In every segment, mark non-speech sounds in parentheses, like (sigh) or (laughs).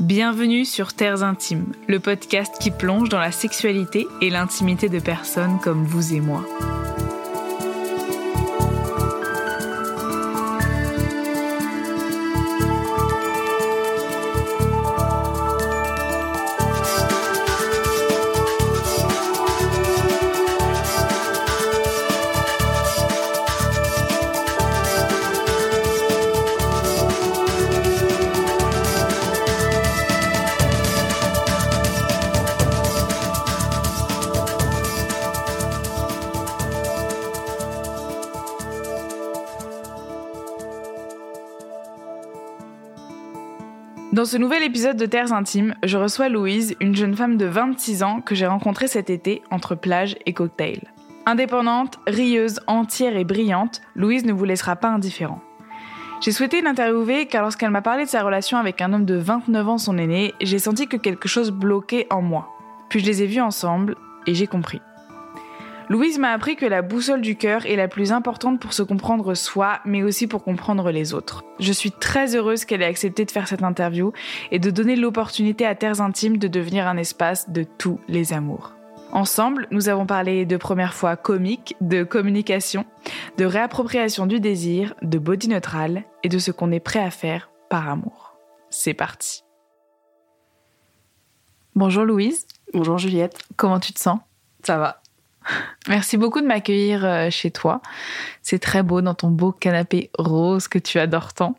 Bienvenue sur Terres Intimes, le podcast qui plonge dans la sexualité et l'intimité de personnes comme vous et moi. Ce nouvel épisode de Terres Intimes, je reçois Louise, une jeune femme de 26 ans que j'ai rencontrée cet été entre plage et cocktail. Indépendante, rieuse, entière et brillante, Louise ne vous laissera pas indifférent. J'ai souhaité l'interviewer car lorsqu'elle m'a parlé de sa relation avec un homme de 29 ans, son aîné, j'ai senti que quelque chose bloquait en moi. Puis je les ai vus ensemble et j'ai compris. Louise m'a appris que la boussole du cœur est la plus importante pour se comprendre soi, mais aussi pour comprendre les autres. Je suis très heureuse qu'elle ait accepté de faire cette interview et de donner l'opportunité à Terres Intimes de devenir un espace de tous les amours. Ensemble, nous avons parlé de première fois comique, de communication, de réappropriation du désir, de body neutral et de ce qu'on est prêt à faire par amour. C'est parti. Bonjour Louise. Bonjour Juliette. Comment tu te sens? Ça va. Merci beaucoup de m'accueillir euh, chez toi. C'est très beau dans ton beau canapé rose que tu adores tant.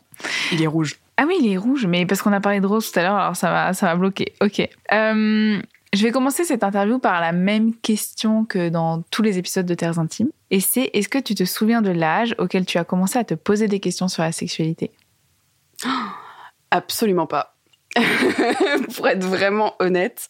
Il est rouge. Ah oui, il est rouge, mais parce qu'on a parlé de rose tout à l'heure, alors ça va, ça va bloquer. Ok. Euh, je vais commencer cette interview par la même question que dans tous les épisodes de Terres Intimes. Et c'est est-ce que tu te souviens de l'âge auquel tu as commencé à te poser des questions sur la sexualité? Absolument pas. (laughs) Pour être vraiment honnête,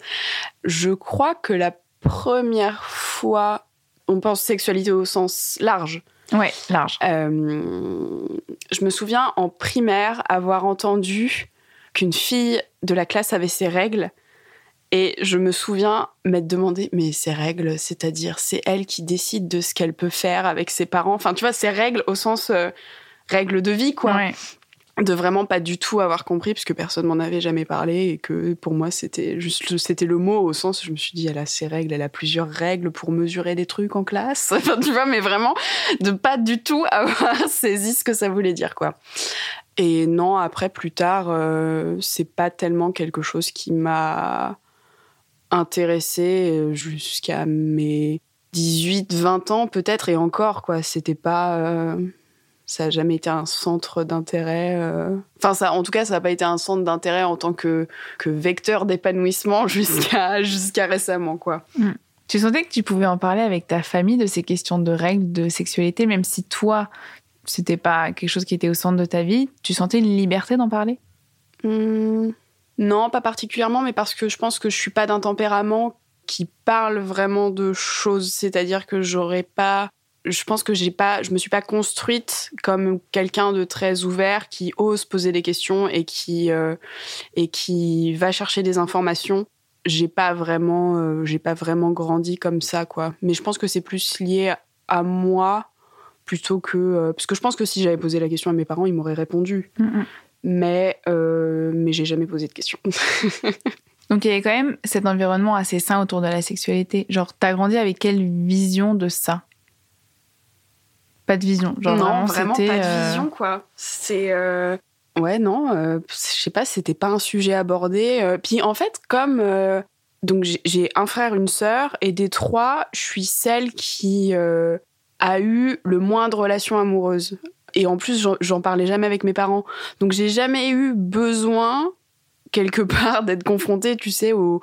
je crois que la première fois, on pense sexualité au sens large. Ouais, large. Euh, je me souviens en primaire avoir entendu qu'une fille de la classe avait ses règles. Et je me souviens m'être demandé, mais ces règles, c'est-à-dire, c'est elle qui décide de ce qu'elle peut faire avec ses parents. Enfin, tu vois, ces règles au sens euh, règles de vie, quoi. Ouais. De vraiment pas du tout avoir compris puisque personne m'en avait jamais parlé et que pour moi c'était juste c'était le mot au sens je me suis dit elle a ses règles elle a plusieurs règles pour mesurer des trucs en classe. (laughs) Tu vois mais vraiment de pas du tout avoir (laughs) saisi ce que ça voulait dire quoi. Et non après plus tard euh, c'est pas tellement quelque chose qui m'a intéressée jusqu'à mes 18 20 ans peut-être et encore quoi. C'était pas euh, ça n'a jamais été un centre d'intérêt. euh. Enfin, ça, en tout cas, ça n'a pas été un centre d'intérêt en tant que, que vecteur d'épanouissement (laughs) jusqu'à jusqu'à récemment, quoi. Tu sentais que tu pouvais en parler avec ta famille de ces questions de règles, de sexualité, même si toi, c'était pas quelque chose qui était au centre de ta vie, tu sentais une liberté d'en parler? Hmm, non, pas particulièrement, mais parce que je pense que je suis pas d'un tempérament qui parle vraiment de choses. C'est-à-dire que j'aurais pas. Je pense que j'ai pas, je me suis pas construite comme quelqu'un de très ouvert qui ose poser des questions et qui euh, et qui va chercher des informations. J'ai pas vraiment, euh, j'ai pas vraiment grandi comme ça, quoi. Mais je pense que c'est plus lié à moi plutôt que euh, parce que je pense que si j'avais posé la question à mes parents, ils m'auraient répondu. Mais mais j'ai jamais posé de questions. (laughs) Donc il y avait quand même cet environnement assez sain autour de la sexualité. Genre, t'as grandi avec quelle vision de ça? Pas de vision. Genre, non, vraiment, pas de euh, vision, quoi. C'est. euh, Ouais, non, euh, je sais pas, c'était pas un sujet abordé. Puis en fait, comme. Donc j'ai- un frère, une sœur, et des trois, je suis celle qui euh, a eu le moins de relations amoureuses. Et en plus, j'en parlais jamais avec mes parents. Donc j'ai jamais eu besoin quelque part d'être confrontée, tu sais, au,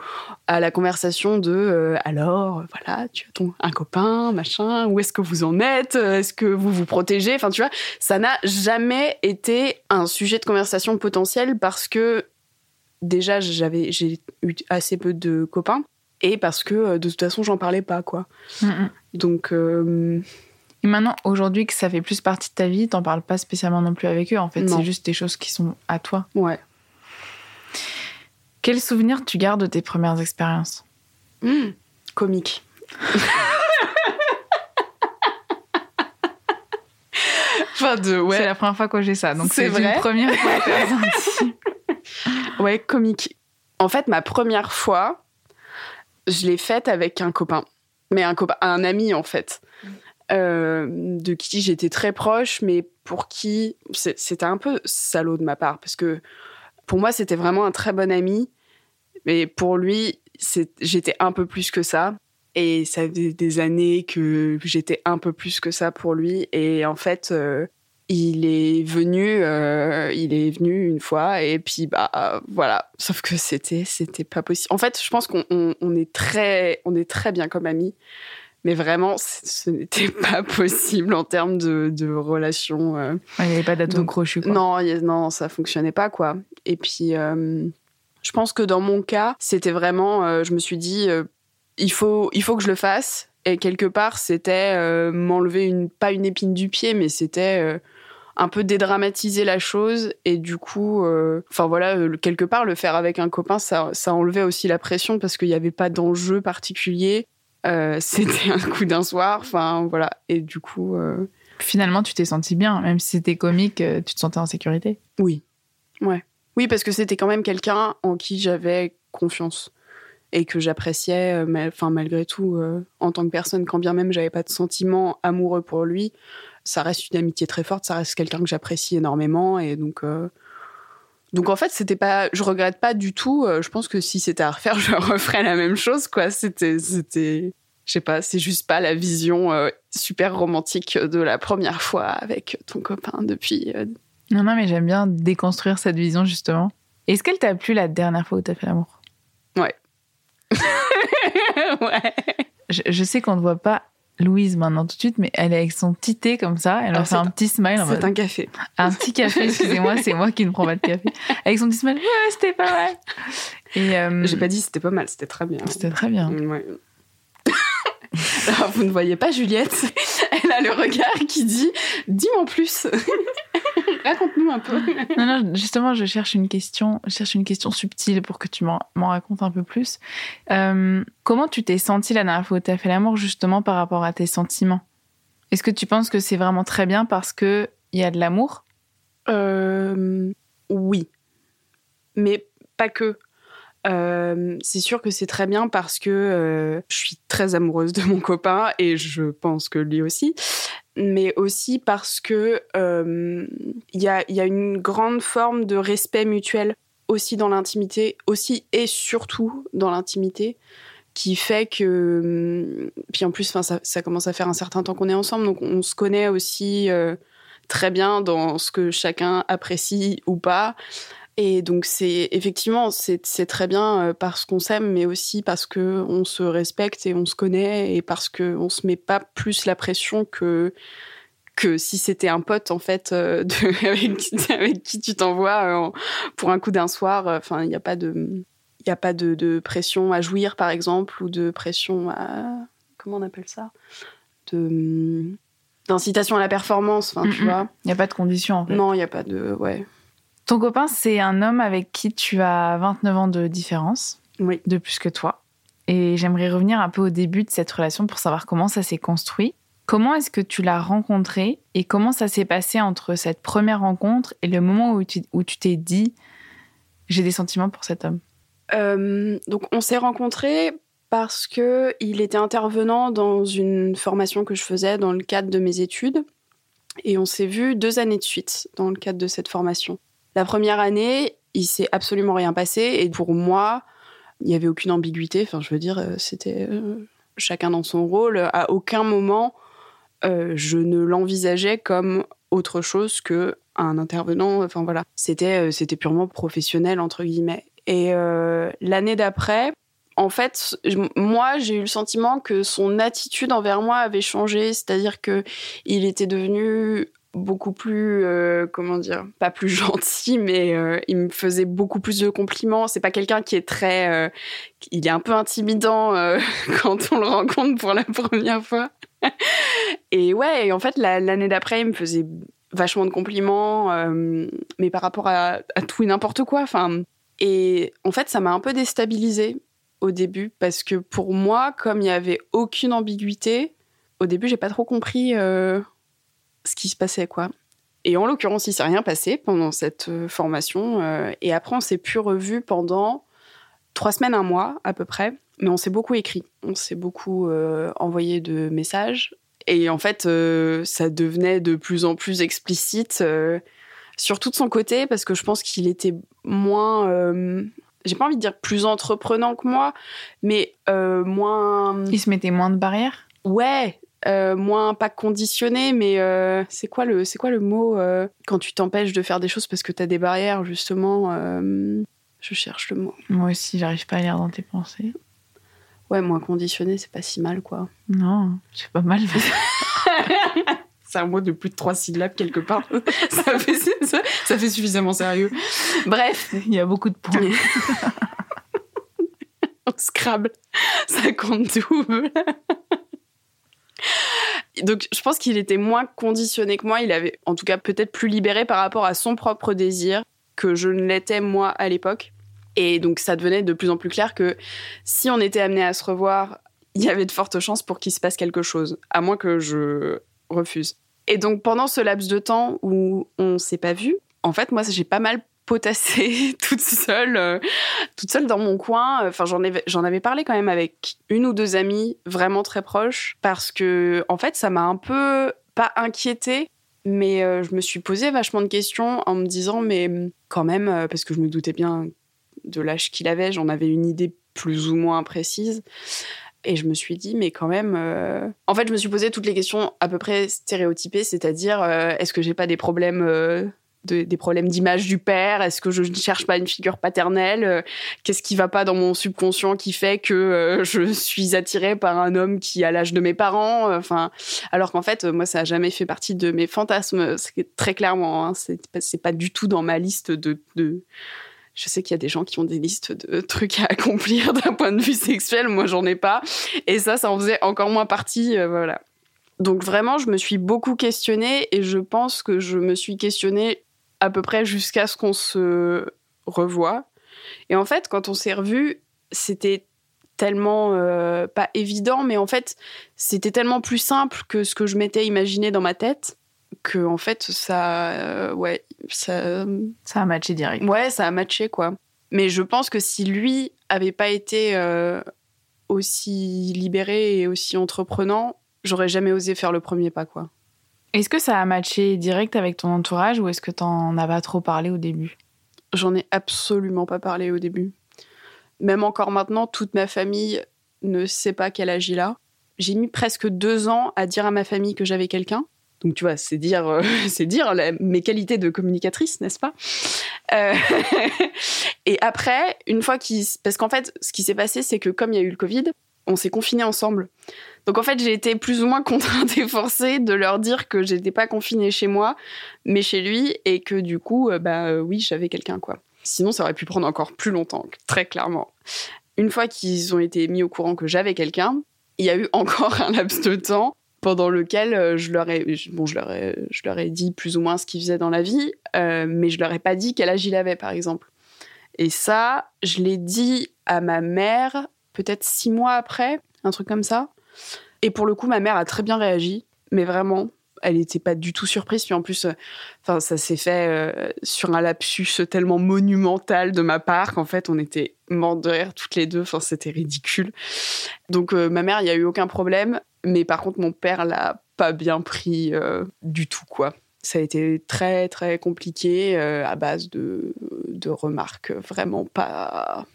à la conversation de euh, alors, voilà, tu as ton un copain, machin, où est-ce que vous en êtes, est-ce que vous vous protégez, enfin tu vois, ça n'a jamais été un sujet de conversation potentiel parce que déjà j'avais j'ai eu assez peu de copains et parce que euh, de toute façon j'en parlais pas quoi. Donc euh, Et maintenant, aujourd'hui que ça fait plus partie de ta vie, t'en parles pas spécialement non plus avec eux. En fait, c'est juste des choses qui sont à toi. ouais. Quel souvenir tu gardes de tes premières expériences? Hmm, comique. (laughs) enfin de C'est la première fois que j'ai ça, donc C'est c'est une première fois. (laughs) Ouais, comique. En fait, ma première fois, je l'ai faite avec un copain, mais un copain, un ami en fait, euh, de qui j'étais très proche, mais pour qui c'était un peu salaud de ma part, parce que pour moi c'était vraiment un très bon ami, mais pour lui j'étais un peu plus que ça. Et ça faisait des années que j'étais un peu plus que ça pour lui. Et en fait, euh, il est venu, euh, il est venu une fois et puis bah voilà. Sauf que c'était c'était pas possible. En fait, je pense qu'on on, est très on est très bien comme amis, mais vraiment ce n'était (laughs) pas possible en termes de, de relation. Euh. il n'y avait pas d'atome crochu. Quoi. Non, non, ça fonctionnait pas quoi. Et puis je pense que dans mon cas, c'était vraiment, je me suis dit il faut il faut que je le fasse. Et quelque part, c'était m'enlever une pas une épine du pied, mais c'était un peu dédramatiser la chose et du coup, euh, enfin voilà, euh, quelque part le faire avec un copain, ça, ça enlevait aussi la pression parce qu'il n'y avait pas d'enjeu particulier. Euh, (laughs) c'était un coup d'un soir, enfin voilà, et du coup. Finalement, tu t'es senti bien, même si c'était comique, tu te sentais en sécurité. Oui, ouais, oui, parce que c'était quand même quelqu'un en qui j'avais confiance et que j'appréciais, enfin malgré tout, en tant que personne, quand bien même j'avais pas de sentiments amoureux pour lui, ça reste une amitié très forte, ça reste quelqu'un que j'apprécie énormément et donc euh, donc en fait c'était pas je regrette pas du tout euh, je pense que si c'était à refaire (laughs) je referais la même chose quoi. C'était c'était je sais pas c'est juste pas la vision euh, super romantique de la première fois avec ton copain depuis non non mais j'aime bien déconstruire cette vision justement est-ce qu'elle t'a plu la dernière fois où t'as fait l'amour? Ouais (laughs) ouais je, je sais qu'on ne voit pas Louise maintenant tout de suite, mais elle est avec son petit thé comme ça, elle a fait un petit smile. C'est un café. (laughs) Un petit café, excusez-moi, c'est moi qui ne prends pas de café. Avec son petit smile, ouais, c'était pas mal. Et euh, j'ai pas dit c'était pas mal, c'était très bien. C'était très bien. Ouais. (laughs) Alors, vous ne voyez pas Juliette, elle a le regard qui dit dis-moi plus. Raconte-nous un peu. (laughs) non, non, justement, je cherche une question, je cherche une question subtile pour que tu m'en racontes un peu plus. Euh, comment tu t'es sentie la dernière fois où tu as fait l'amour, justement, par rapport à tes sentiments? Est-ce que tu penses que c'est vraiment très bien parce qu'il y a de l'amour? Euh, Oui. Mais pas que. Euh, c'est sûr que c'est très bien parce que je suis très amoureuse de mon copain et je pense que lui aussi mais aussi parce que il euh, y, a, y, a, une grande forme de respect mutuel aussi dans l'intimité, aussi et surtout dans l'intimité, qui fait que hum, puis en plus, ça, ça commence à faire un certain temps qu'on est ensemble, donc on se connaît aussi euh, très bien dans ce que chacun apprécie ou pas. Et donc c'est effectivement c'est très bien euh, parce qu'on s'aime, mais aussi parce que on se respecte et on se connaît et parce que on se met pas plus la pression que que si c'était un pote en fait euh, (laughs) de, avec, qui tu t'envoies euh, pour un coup d'un soir. Enfin il n'y a pas de il a pas de, de, pression à jouir par exemple ou de pression à comment on appelle ça? De d'incitation à la performance. Enfin tu vois. Il n'y a pas de condition. En fait. Non il n'y a pas de ouais. Ton copain, c'est un homme avec qui tu as 29 ans de différence, oui. de plus que toi. Et j'aimerais revenir un peu au début de cette relation pour savoir comment ça s'est construit. Comment est-ce que tu l'as rencontré et comment ça s'est passé entre cette première rencontre et le moment où tu, où tu t'es dit j'ai des sentiments pour cet homme? Euh, Donc on s'est rencontrés parce que il était intervenant dans une formation que je faisais dans le cadre de mes études et on s'est vu deux années de suite dans le cadre de cette formation. La première année, il s'est absolument rien passé et pour moi, il n'y avait aucune ambiguïté. Enfin, je veux dire, euh, c'était euh, chacun dans son rôle. À aucun moment, euh, je ne l'envisageais comme autre chose que un intervenant. Enfin voilà, c'était purement professionnel entre guillemets. Et l'année d'après, en fait, moi, j'ai eu le sentiment que son attitude envers moi avait changé, c'est-à-dire que il était devenu beaucoup plus, euh, comment dire, pas plus (laughs) gentil, mais euh, il me faisait beaucoup plus de compliments. C'est pas quelqu'un qui est très, euh, il est un peu intimidant (laughs) quand on le rencontre pour la première fois. et ouais, et en fait, l'année d'après, il me faisait vachement de compliments, mais par rapport à, tout et n'importe quoi. Enfin, et en fait, ça m'a un peu déstabilisée au début parce que pour moi, comme il y avait aucune ambiguïté, au début, j'ai pas trop compris ce qui se passait, quoi. Et en l'occurrence, il s'est rien passé pendant cette euh, formation. Euh, et après, on s'est plus revu pendant trois semaines, un mois à peu près. Mais on s'est beaucoup écrit, on s'est beaucoup euh, envoyé de messages. Et en fait, euh, ça devenait de plus en plus explicite, surtout de son côté, parce que je pense qu'il était moins, j'ai pas envie de dire plus entreprenant que moi, mais euh, moins. Il se mettait moins de barrières? Ouais, euh, moins pas conditionné, mais euh, c'est quoi le c'est quoi le mot euh, quand tu t'empêches de faire des choses parce que t'as des barrières justement. euh, je cherche le mot. Moi aussi, j'arrive pas à lire dans tes pensées. Ouais, moins conditionné, c'est pas si mal quoi. Non, c'est pas mal. (laughs) C'est un mot de plus de trois syllabes quelque part. (laughs) ça, fait, ça, ça fait suffisamment sérieux. Bref, Il y a beaucoup de points. (laughs) au Scrabble, ça compte double. Donc, je pense qu'il était moins conditionné que moi. Il avait, en tout cas, peut-être plus libéré par rapport à son propre désir que je ne l'étais moi à l'époque. Et donc, ça devenait de plus en plus clair que si on était amené à se revoir, il y avait de fortes chances pour qu'il se passe quelque chose, à moins que je refuse. Et donc, pendant ce laps de temps où on s'est pas vu, en fait, moi, j'ai pas mal potassé (laughs) toute seule, euh, toute seule dans mon coin. Enfin, j'en avais, j'en avais parlé quand même avec une ou deux amies vraiment très proches parce que, en fait, ça m'a un peu pas inquiétée, mais euh, je me suis posé vachement de questions en me disant, mais quand même, euh, parce que je me doutais bien de l'âge qu'il avait, j'en avais une idée plus ou moins précise. Et je me suis dit, mais quand même. En fait, je me suis posé toutes les questions à peu près stéréotypées, c'est-à-dire, est-ce que j'ai pas des problèmes. De- des problèmes d'image du père Est-ce que je ne cherche pas une figure paternelle Euh, Qu'est-ce qui va pas dans mon subconscient qui fait que euh, je suis attirée par un homme qui a l'âge de mes parents Enfin, alors qu'en fait, moi, ça a jamais fait partie de mes fantasmes, très clairement. Hein, c'est pas, du tout dans ma liste de. Je sais qu'il y a des gens qui ont des listes de trucs à accomplir (laughs) d'un point de vue sexuel. Moi, j'en ai pas. Et ça, ça en faisait encore moins partie. euh, voilà. Donc vraiment, je me suis beaucoup questionnée et je pense que je me suis questionnée à peu près jusqu'à ce qu'on se revoie. Et en fait, quand on s'est revus, c'était tellement euh, pas évident, mais en fait, c'était tellement plus simple que ce que je m'étais imaginé dans ma tête que en fait, ça, euh, ouais, ça, Ça a matché direct. Ouais, ça a matché, quoi. Mais je pense que si lui avait pas été euh, aussi libéré et aussi entreprenant, j'aurais jamais osé faire le premier pas, quoi. Est-ce que ça a matché direct avec ton entourage ou est-ce que t'en as pas trop parlé au début? J'en ai absolument pas parlé au début. Même encore maintenant, toute ma famille ne sait pas quel âge il a. J'ai mis presque deux ans à dire à ma famille que j'avais quelqu'un. Donc tu vois, c'est dire, euh, (laughs) c'est dire la- mes qualités de communicatrice, n'est-ce pas? Euh, (laughs) Et après, une fois qu'il, s- parce qu'en fait, ce qui s'est passé, c'est que comme il y a eu le Covid, on s'est confinés ensemble. Donc en fait, j'ai été plus ou moins contrainte et forcée de leur dire que j'étais pas confinée chez moi, mais chez lui, et que du coup, euh, bah euh, oui, j'avais quelqu'un quoi. Sinon, ça aurait pu prendre encore plus longtemps, très clairement. Une fois qu'ils ont été mis au courant que j'avais quelqu'un, il y a eu (laughs) encore un laps de temps pendant lequel euh, je leur ai, bon, je leur ai, je leur ai dit plus ou moins ce qu'ils faisaient dans la vie, mais je leur ai pas dit quel âge il avait, par exemple. Et ça, je l'ai dit à ma mère peut-être six mois après, un truc comme ça. Et pour le coup, ma mère a très bien réagi, mais vraiment, elle n'était pas du tout surprise. Puis en plus, euh, ça s'est fait euh, sur un lapsus tellement monumental de ma part qu'en fait, on était rire toutes les deux. Enfin, c'était ridicule. Donc, euh, ma mère, il n'y a eu aucun problème. Mais par contre, mon père l'a pas bien pris du tout, quoi. Ça a été très, très compliqué à base de, de remarques vraiment pas,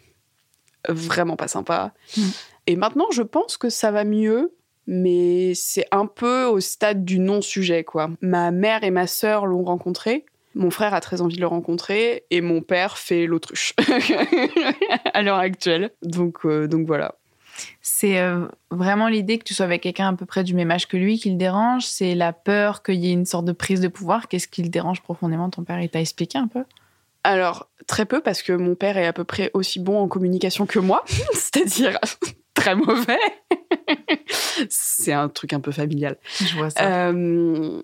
vraiment pas sympas. Mm. Et maintenant, je pense que ça va mieux mais c'est un peu au stade du non-sujet, quoi. Ma mère et ma sœur l'ont rencontré. Mon frère a très envie de le rencontrer et mon père fait l'autruche (laughs) à l'heure actuelle. Donc, euh, donc voilà. C'est euh, vraiment l'idée que tu sois avec quelqu'un à peu près du même âge que lui qui le dérange C'est la peur qu'il y ait une sorte de prise de pouvoir Qu'est-ce qui le dérange profondément ton père? Il t'a expliqué un peu? Alors, très peu parce que mon père est à peu près aussi bon en communication que moi, (laughs) c'est-à-dire (laughs) très mauvais. c'est un truc un peu familial. Je vois ça. Euh,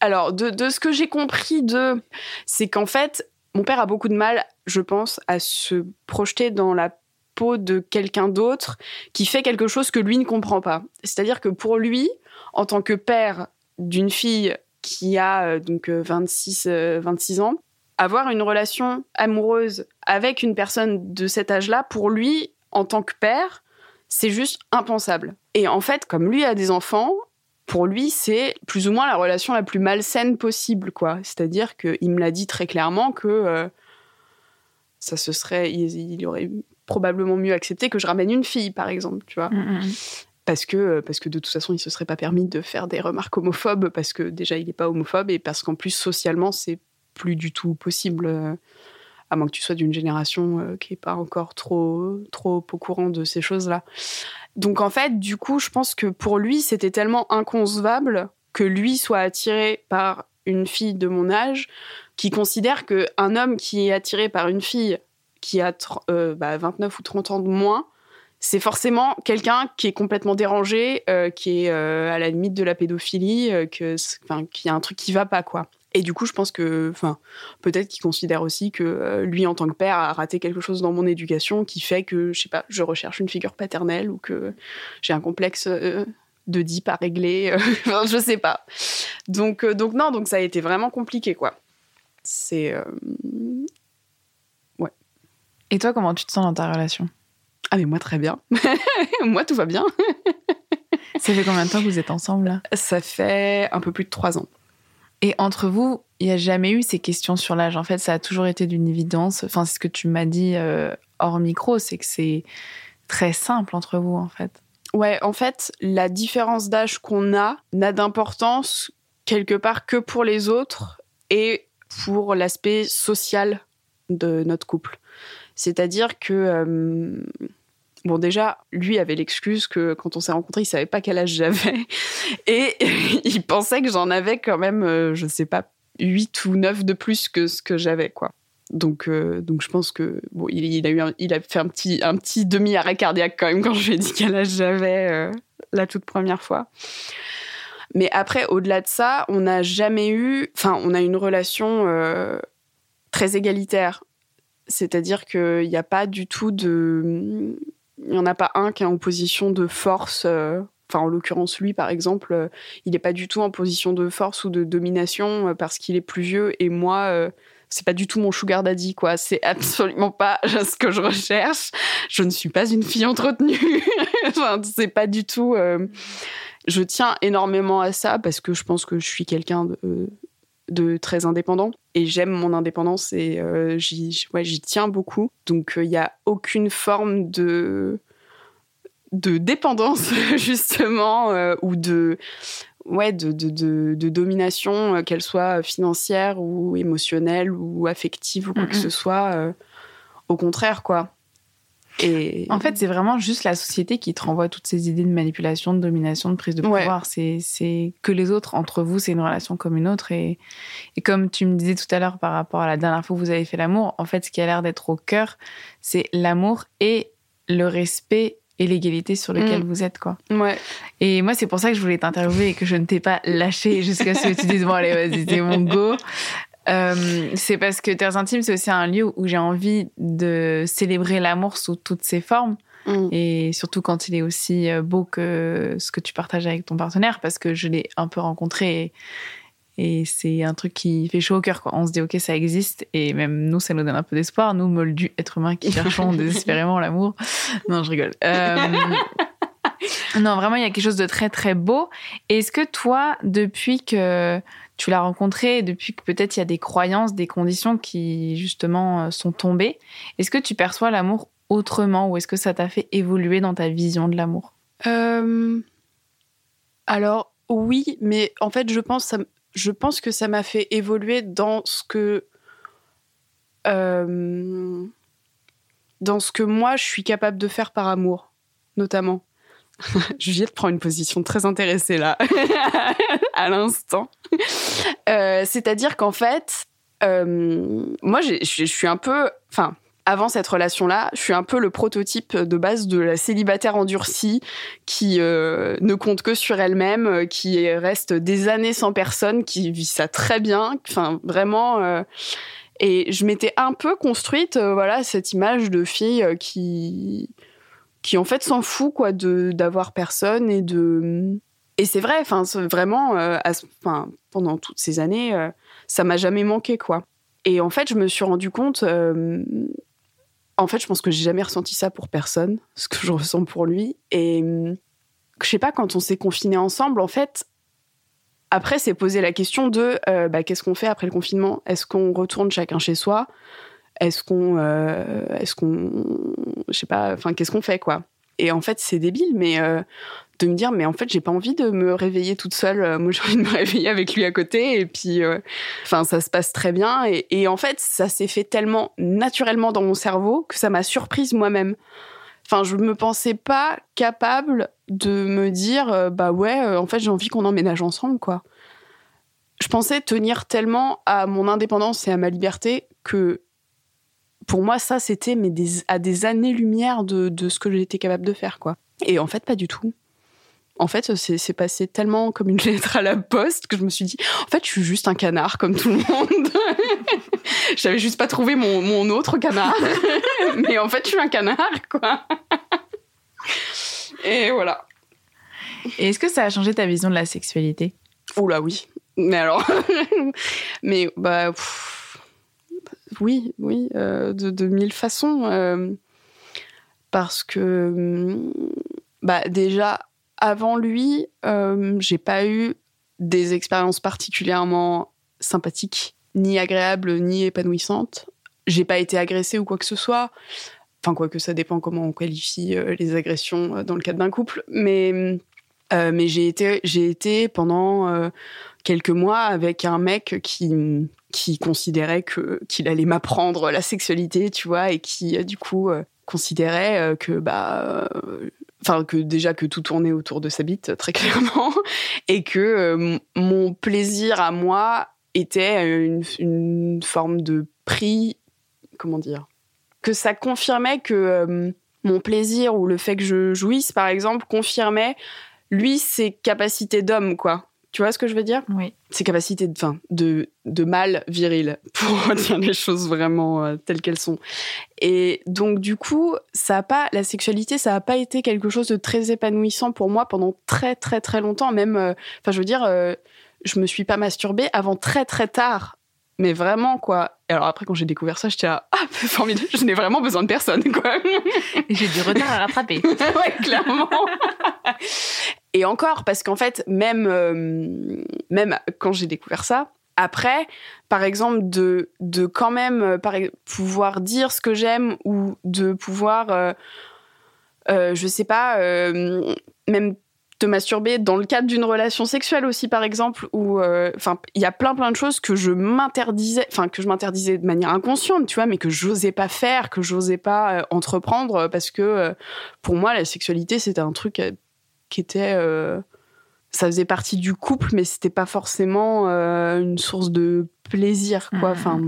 alors, de, de ce que j'ai compris de, c'est qu'en fait, mon père a beaucoup de mal, je pense, à se projeter dans la peau de quelqu'un d'autre qui fait quelque chose que lui ne comprend pas. C'est-à-dire que pour lui, en tant que père d'une fille qui a euh, donc euh, 26, euh, 26 ans, avoir une relation amoureuse avec une personne de cet âge-là, pour lui, en tant que père, c'est juste impensable. Et en fait, comme lui a des enfants, pour lui, c'est plus ou moins la relation la plus malsaine possible, quoi. C'est-à-dire qu'il me l'a dit très clairement que euh, ça se serait, il, aurait probablement mieux accepté que je ramène une fille, par exemple, tu vois. Mm, mm. Parce que, parce que de toute façon, il se serait pas permis de faire des remarques homophobes, parce que déjà, il n'est pas homophobe, et parce qu'en plus, socialement, c'est plus du tout possible, euh, à moins que tu sois d'une génération euh, qui n'est pas encore trop, trop au courant de ces choses-là. Donc en fait, du coup, je pense que pour lui, c'était tellement inconcevable que lui soit attiré par une fille de mon âge, qui considère qu'un homme qui est attiré par une fille qui a 29 euh, bah, ou 30 ans de moins, c'est forcément quelqu'un qui est complètement dérangé, qui est à la limite de la pédophilie, que, qui a un truc qui va pas, quoi. Et du coup, je pense que, enfin, peut-être qu'il considère aussi que euh, lui, en tant que père, a raté quelque chose dans mon éducation qui fait que, je sais pas, je recherche une figure paternelle ou que j'ai un complexe euh, de dip à régler. Euh, (laughs) enfin, je sais pas. Donc, donc non, donc ça a été vraiment compliqué, quoi. C'est, ouais. Et toi, comment tu te sens dans ta relation? Ah mais moi très bien. (laughs) moi tout va bien. ça fait combien de temps que vous êtes ensemble là? Ça fait un peu plus de trois ans. Et entre vous, il n'y a jamais eu ces questions sur l'âge. En fait, ça a toujours été d'une évidence. Enfin, c'est ce que tu m'as dit euh, hors micro, c'est que c'est très simple entre vous, en fait. Ouais, en fait, la différence d'âge qu'on a n'a d'importance quelque part que pour les autres et pour l'aspect social de notre couple. C'est-à-dire que euh, Bon, déjà, lui avait l'excuse que quand on s'est rencontrés, il savait pas quel âge j'avais. (laughs) Et (laughs) il pensait que j'en avais quand même, euh, je sais pas, 8 ou 9 de plus que ce que j'avais, quoi. Donc, euh, donc je pense que bon, il, a eu il a fait un petit, un petit demi arrêt cardiaque quand même quand je lui ai dit quel âge j'avais euh, la toute première fois. Mais après, au-delà de ça, on n'a jamais eu, enfin, on a une relation très égalitaire. C'est-à-dire qu'il n'y a pas du tout de, il n'y en a pas un qui est en position de force. Euh, enfin, en l'occurrence, lui, par exemple, euh, il n'est pas du tout en position de force ou de domination euh, parce qu'il est plus vieux et moi, c'est pas du tout mon sugar daddy, quoi. C'est (laughs) absolument pas (laughs) ce que je recherche. Je ne suis pas une fille entretenue. (laughs) enfin, c'est pas du tout. Je tiens énormément à ça parce que je pense que je suis quelqu'un de de très indépendant et j'aime mon indépendance et euh, j'y ouais, tiens beaucoup. Donc il euh, n'y a aucune forme de de dépendance (laughs) justement euh, ou de ouais de, de, de, domination qu'elle soit financière ou émotionnelle ou affective ou quoi que ce soit au contraire quoi en fait, c'est vraiment juste la société qui te renvoie toutes ces idées de manipulation, de domination, de prise de pouvoir. C'est que les autres, entre vous, c'est une relation comme une autre. Et, comme tu me disais tout à l'heure par rapport à la dernière fois que vous avez fait l'amour, en fait, ce qui a l'air d'être au cœur, c'est l'amour et le respect et l'égalité sur lequel mm. vous êtes, quoi. Ouais. Et moi, c'est pour ça que je voulais t'interviewer et que je ne t'ai pas lâché jusqu'à ce que tu dises, bon, allez, vas-y, c'est mon go. Euh, c'est parce que Terres Intimes, c'est aussi un lieu où j'ai envie de célébrer l'amour sous toutes ses formes. Mm. Et surtout quand il est aussi euh, beau que ce que tu partages avec ton partenaire, parce que je l'ai un peu rencontré et, c'est un truc qui fait chaud au cœur. Quoi. On se dit, ok, ça existe. Et même nous, ça nous donne un peu d'espoir. Nous, moldus êtres humains qui cherchons (laughs) désespérément l'amour. Non, je rigole. Euh, (laughs) non, vraiment, il y a quelque chose de très, très beau. Est-ce que toi, depuis que tu l'as rencontré depuis que peut-être il y a des croyances, des conditions qui justement euh, sont tombées. Est-ce que tu perçois l'amour autrement ou est-ce que ça t'a fait évoluer dans ta vision de l'amour? Euh, Alors oui, mais en fait je pense, que ça m'a fait évoluer dans ce que euh, dans ce que moi je suis capable de faire par amour, notamment. (laughs) Juliette prend une position très intéressée là, (laughs) à l'instant. Euh, c'est-à-dire qu'en fait, euh, moi, je suis un peu, enfin, avant cette relation-là, je suis un peu le prototype de base de la célibataire endurcie qui euh, ne compte que sur elle-même, qui reste des années sans personne, qui vit ça très bien. Enfin, vraiment. et je m'étais un peu construite, voilà, cette image de fille qui qui en fait s'en fout quoi d'avoir personne et de et c'est vrai enfin vraiment euh, pendant toutes ces années euh, ça m'a jamais manqué quoi Et en fait, je me suis rendu compte. euh, en fait, je pense que j'ai jamais ressenti ça pour personne, (laughs) ce que je ressens pour lui. Et euh, je sais pas, quand on s'est confinés ensemble, en fait, après, c'est poser la question de euh, bah, qu'est-ce qu'on fait après le confinement? Est-ce qu'on retourne chacun chez soi? Est-ce qu'on. Est-ce qu'on. Je sais pas, enfin, qu'est-ce qu'on fait, quoi? Et en fait, c'est débile, mais de me dire, mais en fait, j'ai pas envie de me réveiller toute seule. Euh, Moi, (laughs) j'ai envie de me réveiller avec lui à côté. Et puis, euh, enfin, ça se passe très bien. Et, en fait, ça s'est fait tellement naturellement dans mon cerveau que ça m'a surprise moi-même. Enfin, je me pensais pas capable de me dire, euh, bah ouais, en fait, j'ai envie qu'on emménage ensemble, quoi. Je pensais tenir tellement à mon indépendance et à ma liberté que pour moi, ça, c'était mais à des années-lumière de, de ce que j'étais capable de faire, quoi. Et en fait, pas du tout. En fait, c'est passé tellement comme une (laughs) lettre à la poste que je me suis dit, en fait, je suis juste un canard comme tout le monde. (laughs) J'avais juste pas trouvé mon, mon autre canard. (laughs) Mais en fait, je suis un canard, quoi. Et voilà. Et est-ce que ça a changé ta vision de la sexualité? Oula, oui. Mais alors. Mais, bah. pff, oui, oui, euh, de, de mille façons. euh, parce que. hum, Bah, déjà, avant lui, euh, j'ai pas eu des expériences particulièrement sympathiques, ni agréables, ni épanouissantes. J'ai pas été agressée ou quoi que ce soit. Enfin, quoi que ça dépend comment on qualifie euh, les agressions euh, dans le cadre d'un couple. Mais, euh, mais j'ai été, été pendant quelques mois avec un mec qui, qui considérait que, qu'il allait m'apprendre la sexualité, tu vois, et qui, du coup, considérait que, bah, enfin, que déjà que tout tournait autour de sa bite, très (laughs) clairement, et que euh, mon plaisir à moi était une, une forme de prix, comment dire, que ça confirmait que euh, mon plaisir ou le fait que je jouisse, par exemple, confirmait lui ses capacités d'homme, quoi. Tu vois ce que je veux dire? Oui. Ses capacités de, enfin, de, de mâle viril, pour (laughs) dire les choses vraiment euh, telles qu'elles sont. Et donc, du coup, ça a pas, la sexualité, ça n'a pas été quelque chose de très épanouissant pour moi pendant très, très, très longtemps. Même, euh, enfin, je veux dire, euh, je me suis pas masturbée avant très, très tard. Mais vraiment, quoi. Et alors après, quand j'ai découvert ça, j'étais là, ah, (laughs) formidable, je n'ai vraiment besoin de personne, quoi. J'ai du retard à rattraper. (laughs) ouais, clairement. Et encore, parce qu'en fait, même, euh, même quand j'ai découvert ça, après, par exemple, de, de quand même euh, par, pouvoir dire ce que j'aime ou de pouvoir, euh, euh, je sais pas, euh, même te masturber dans le cadre d'une relation sexuelle aussi, par exemple, où, euh, enfin, il y a plein plein de choses que je m'interdisais, enfin, que je m'interdisais de manière inconsciente, tu vois, mais que j'osais pas faire, que j'osais pas euh, entreprendre euh, parce que euh, pour moi, la sexualité, c'était un truc qui était. ça faisait partie du couple, mais c'était pas forcément une source de plaisir, quoi. Mhm. Enfin,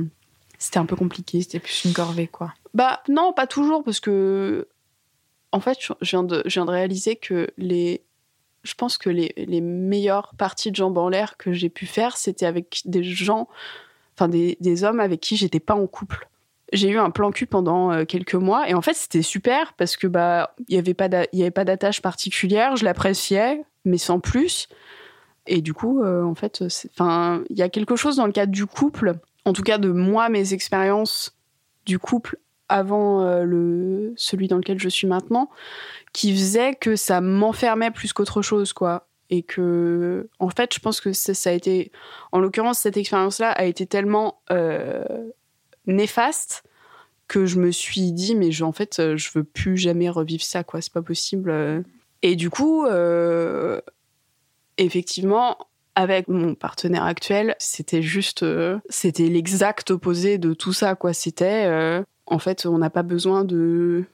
c'était un peu compliqué. C'était plus une corvée, quoi. Bah, non, pas toujours, parce que. En fait, je viens de, je viens de réaliser que les. Je pense que les, les meilleures parties de jambes en l'air que j'ai pu faire, c'était avec des gens, enfin des, des hommes avec qui j'étais pas en couple. J'ai eu un plan cul pendant euh, quelques mois et en fait c'était super parce que bah il y avait pas il y avait pas d'attache particulière, je l'appréciais mais sans plus. Et du coup euh, en fait enfin il y a quelque chose dans le cadre du couple, en tout cas de moi mes expériences du couple avant euh, le celui dans lequel je suis maintenant qui faisait que ça m'enfermait plus qu'autre chose quoi. Et que en fait je pense que ça, a été en l'occurrence cette expérience là a été tellement euh, néfaste que je me suis dit mais je, en fait euh, je veux plus jamais revivre ça quoi. C'est pas possible et du coup effectivement avec mon partenaire actuel c'était juste c'était l'exact opposé de tout ça quoi. C'était en fait on n'a pas besoin de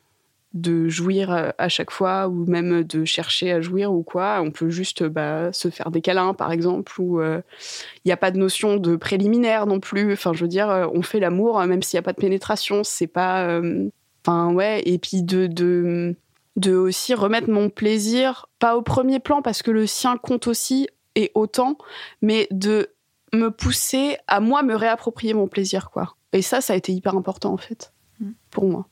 de jouir euh, à chaque fois ou même de chercher à jouir ou quoi. On peut juste bah, se faire des câlins, par exemple, ou il n'y a pas de notion de préliminaire non plus. Enfin, je veux dire, euh, on fait l'amour euh, même s'il n'y a pas de pénétration. C'est pas. euh, Enfin, ouais. Et puis de, de, de aussi remettre mon plaisir, pas au premier plan parce que le sien compte aussi et autant, mais de me pousser à moi me réapproprier mon plaisir, quoi. Et ça, ça a été hyper important en fait. Pour moi.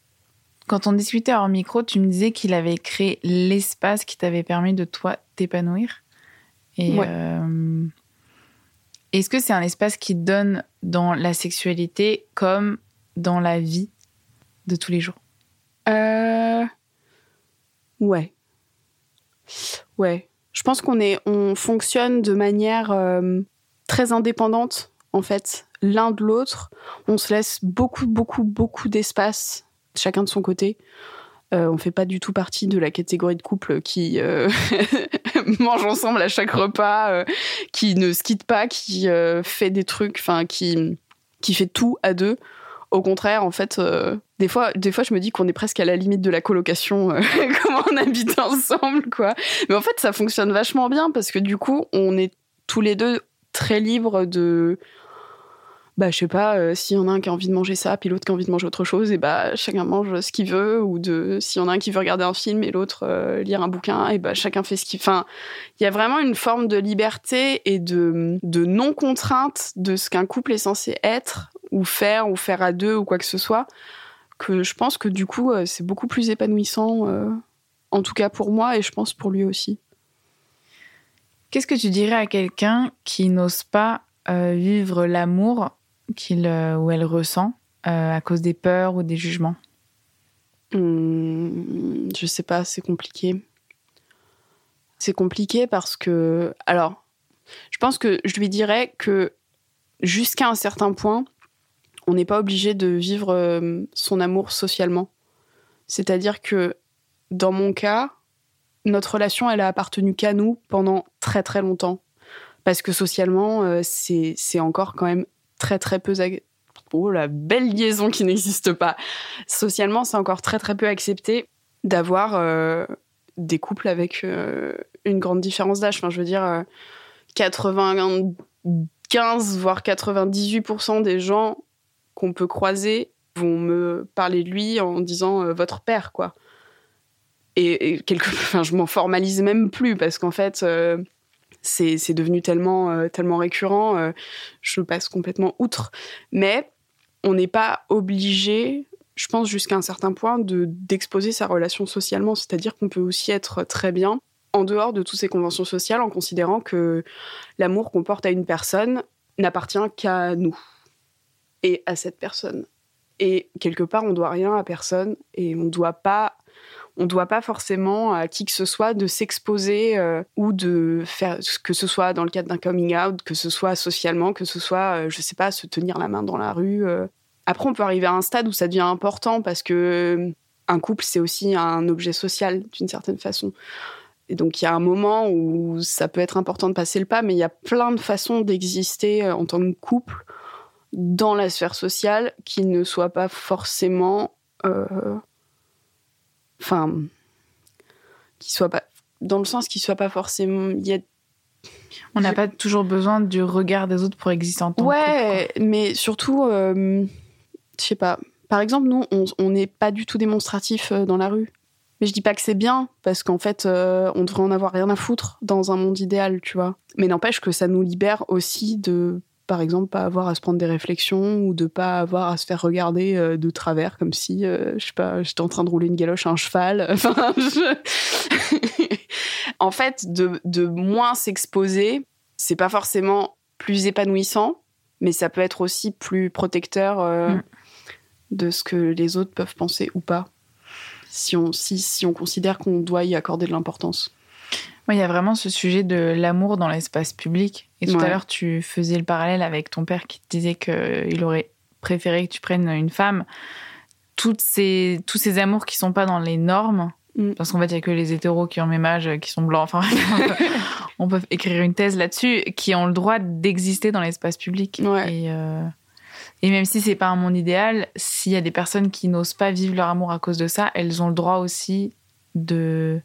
Quand on discutait hors micro, tu me disais qu'il avait créé l'espace qui t'avait permis de toi t'épanouir. Et Ouais. euh, Est-ce que c'est un espace qui donne dans la sexualité comme dans la vie de tous les jours? Euh... Ouais. Ouais. Je pense qu'on est, on fonctionne de manière euh, très indépendante, en fait, l'un de l'autre. On se laisse beaucoup, beaucoup, beaucoup d'espace, chacun de son côté. Euh, on fait pas du tout partie de la catégorie de couple qui euh, (laughs) mange ensemble à chaque repas, euh, qui ne se quitte pas, qui euh, fait des trucs, enfin qui qui fait tout à deux. Au contraire, en fait, euh, des fois, des fois, je me dis qu'on est presque à la limite de la colocation, (laughs) comment on habite ensemble, quoi. Mais en fait, ça fonctionne vachement bien parce que du coup, on est tous les deux très libres de bah je sais pas euh, s'il y en a un qui a envie de manger ça puis l'autre qui a envie de manger autre chose et bah chacun mange ce qu'il veut ou de s'il y en a un qui veut regarder un film et l'autre euh, lire un bouquin et bah chacun fait ce qu'il enfin il y a vraiment une forme de liberté et de de non contrainte de ce qu'un couple est censé être ou faire ou faire à deux ou quoi que ce soit que je pense que du coup euh, c'est beaucoup plus épanouissant euh, en tout cas pour moi et je pense pour lui aussi. Qu'est-ce que tu dirais à quelqu'un qui n'ose pas vivre l'amour qu'il euh, ou elle ressent euh, à cause des peurs ou des jugements? Hum, je sais pas, c'est compliqué. C'est compliqué parce que, alors, je pense que je lui dirais que jusqu'à un certain point, on n'est pas obligé de vivre euh, son amour socialement. C'est-à-dire que, dans mon cas, notre relation, elle a appartenu qu'à nous pendant très très longtemps. Parce que socialement, c'est encore quand même très très peu... Oh, la belle liaison qui n'existe pas socialement, c'est encore très très peu accepté d'avoir euh, des couples avec euh, une grande différence d'âge. Enfin, je veux dire, euh, 95 voire 98% des gens qu'on peut croiser vont me parler de lui en disant euh, votre père, quoi. Et, et quelque, (laughs) enfin, je m'en formalise même plus parce qu'en fait. C'est devenu tellement, euh, tellement récurrent, euh, je passe complètement outre. Mais on n'est pas obligé, je pense jusqu'à un certain point, de d'exposer sa relation socialement. C'est-à-dire qu'on peut aussi être très bien en dehors de toutes ces conventions sociales en considérant que l'amour qu'on porte à une personne n'appartient qu'à nous et à cette personne. Et quelque part, on doit rien à personne et on doit pas on doit pas forcément à qui que ce soit de s'exposer euh, ou de faire que ce soit dans le cadre d'un coming out, que ce soit socialement, que ce soit, euh, je sais pas, se tenir la main dans la rue. euh. Après, on peut arriver à un stade où ça devient important parce que euh, un couple, c'est aussi un objet social d'une certaine façon. Et donc, il y a un moment où ça peut être important de passer le pas, mais il y a plein de façons d'exister en tant que couple dans la sphère sociale qui ne soient pas forcément. Enfin. qui soient pas. Dans le sens qu'ils soient pas forcément. Il y a On n'a pas toujours besoin du regard des autres pour exister en tant que Ouais, mais surtout, euh, je sais pas. Par exemple, nous, on on n'est pas du tout démonstratif euh, dans la rue. Mais je dis pas que c'est bien, parce qu'en fait, euh, on devrait en avoir rien à foutre dans un monde idéal, tu vois. Mais n'empêche que ça nous libère aussi de, par exemple, pas avoir à se prendre des réflexions ou de pas avoir à se faire regarder euh, de travers, comme si, euh, je sais pas, j'étais en train de rouler une galoche à un cheval. (laughs) Enfin, je- (laughs) en fait, de, de moins s'exposer, c'est pas forcément plus épanouissant, mais ça peut être aussi plus protecteur euh, Mm. de ce que les autres peuvent penser ou pas. Si on, si, si on considère qu'on doit y accorder de l'importance. Moi, il y a vraiment ce sujet de l'amour dans l'espace public. Et tout Ouais. à l'heure, tu faisais le parallèle avec ton père qui te disait qu'il aurait préféré que tu prennes une femme. Toutes ces, tous ces amours qui sont pas dans les normes, Mm. parce qu'en fait, il y a que les hétéros qui ont le même âge, qui sont blancs. Enfin, (laughs) on peut écrire une thèse là-dessus, qui ont le droit d'exister dans l'espace public. Ouais. Et, euh, et même si c'est pas un monde idéal, s'il y a des personnes qui n'osent pas vivre leur amour à cause de ça, elles ont le droit aussi de,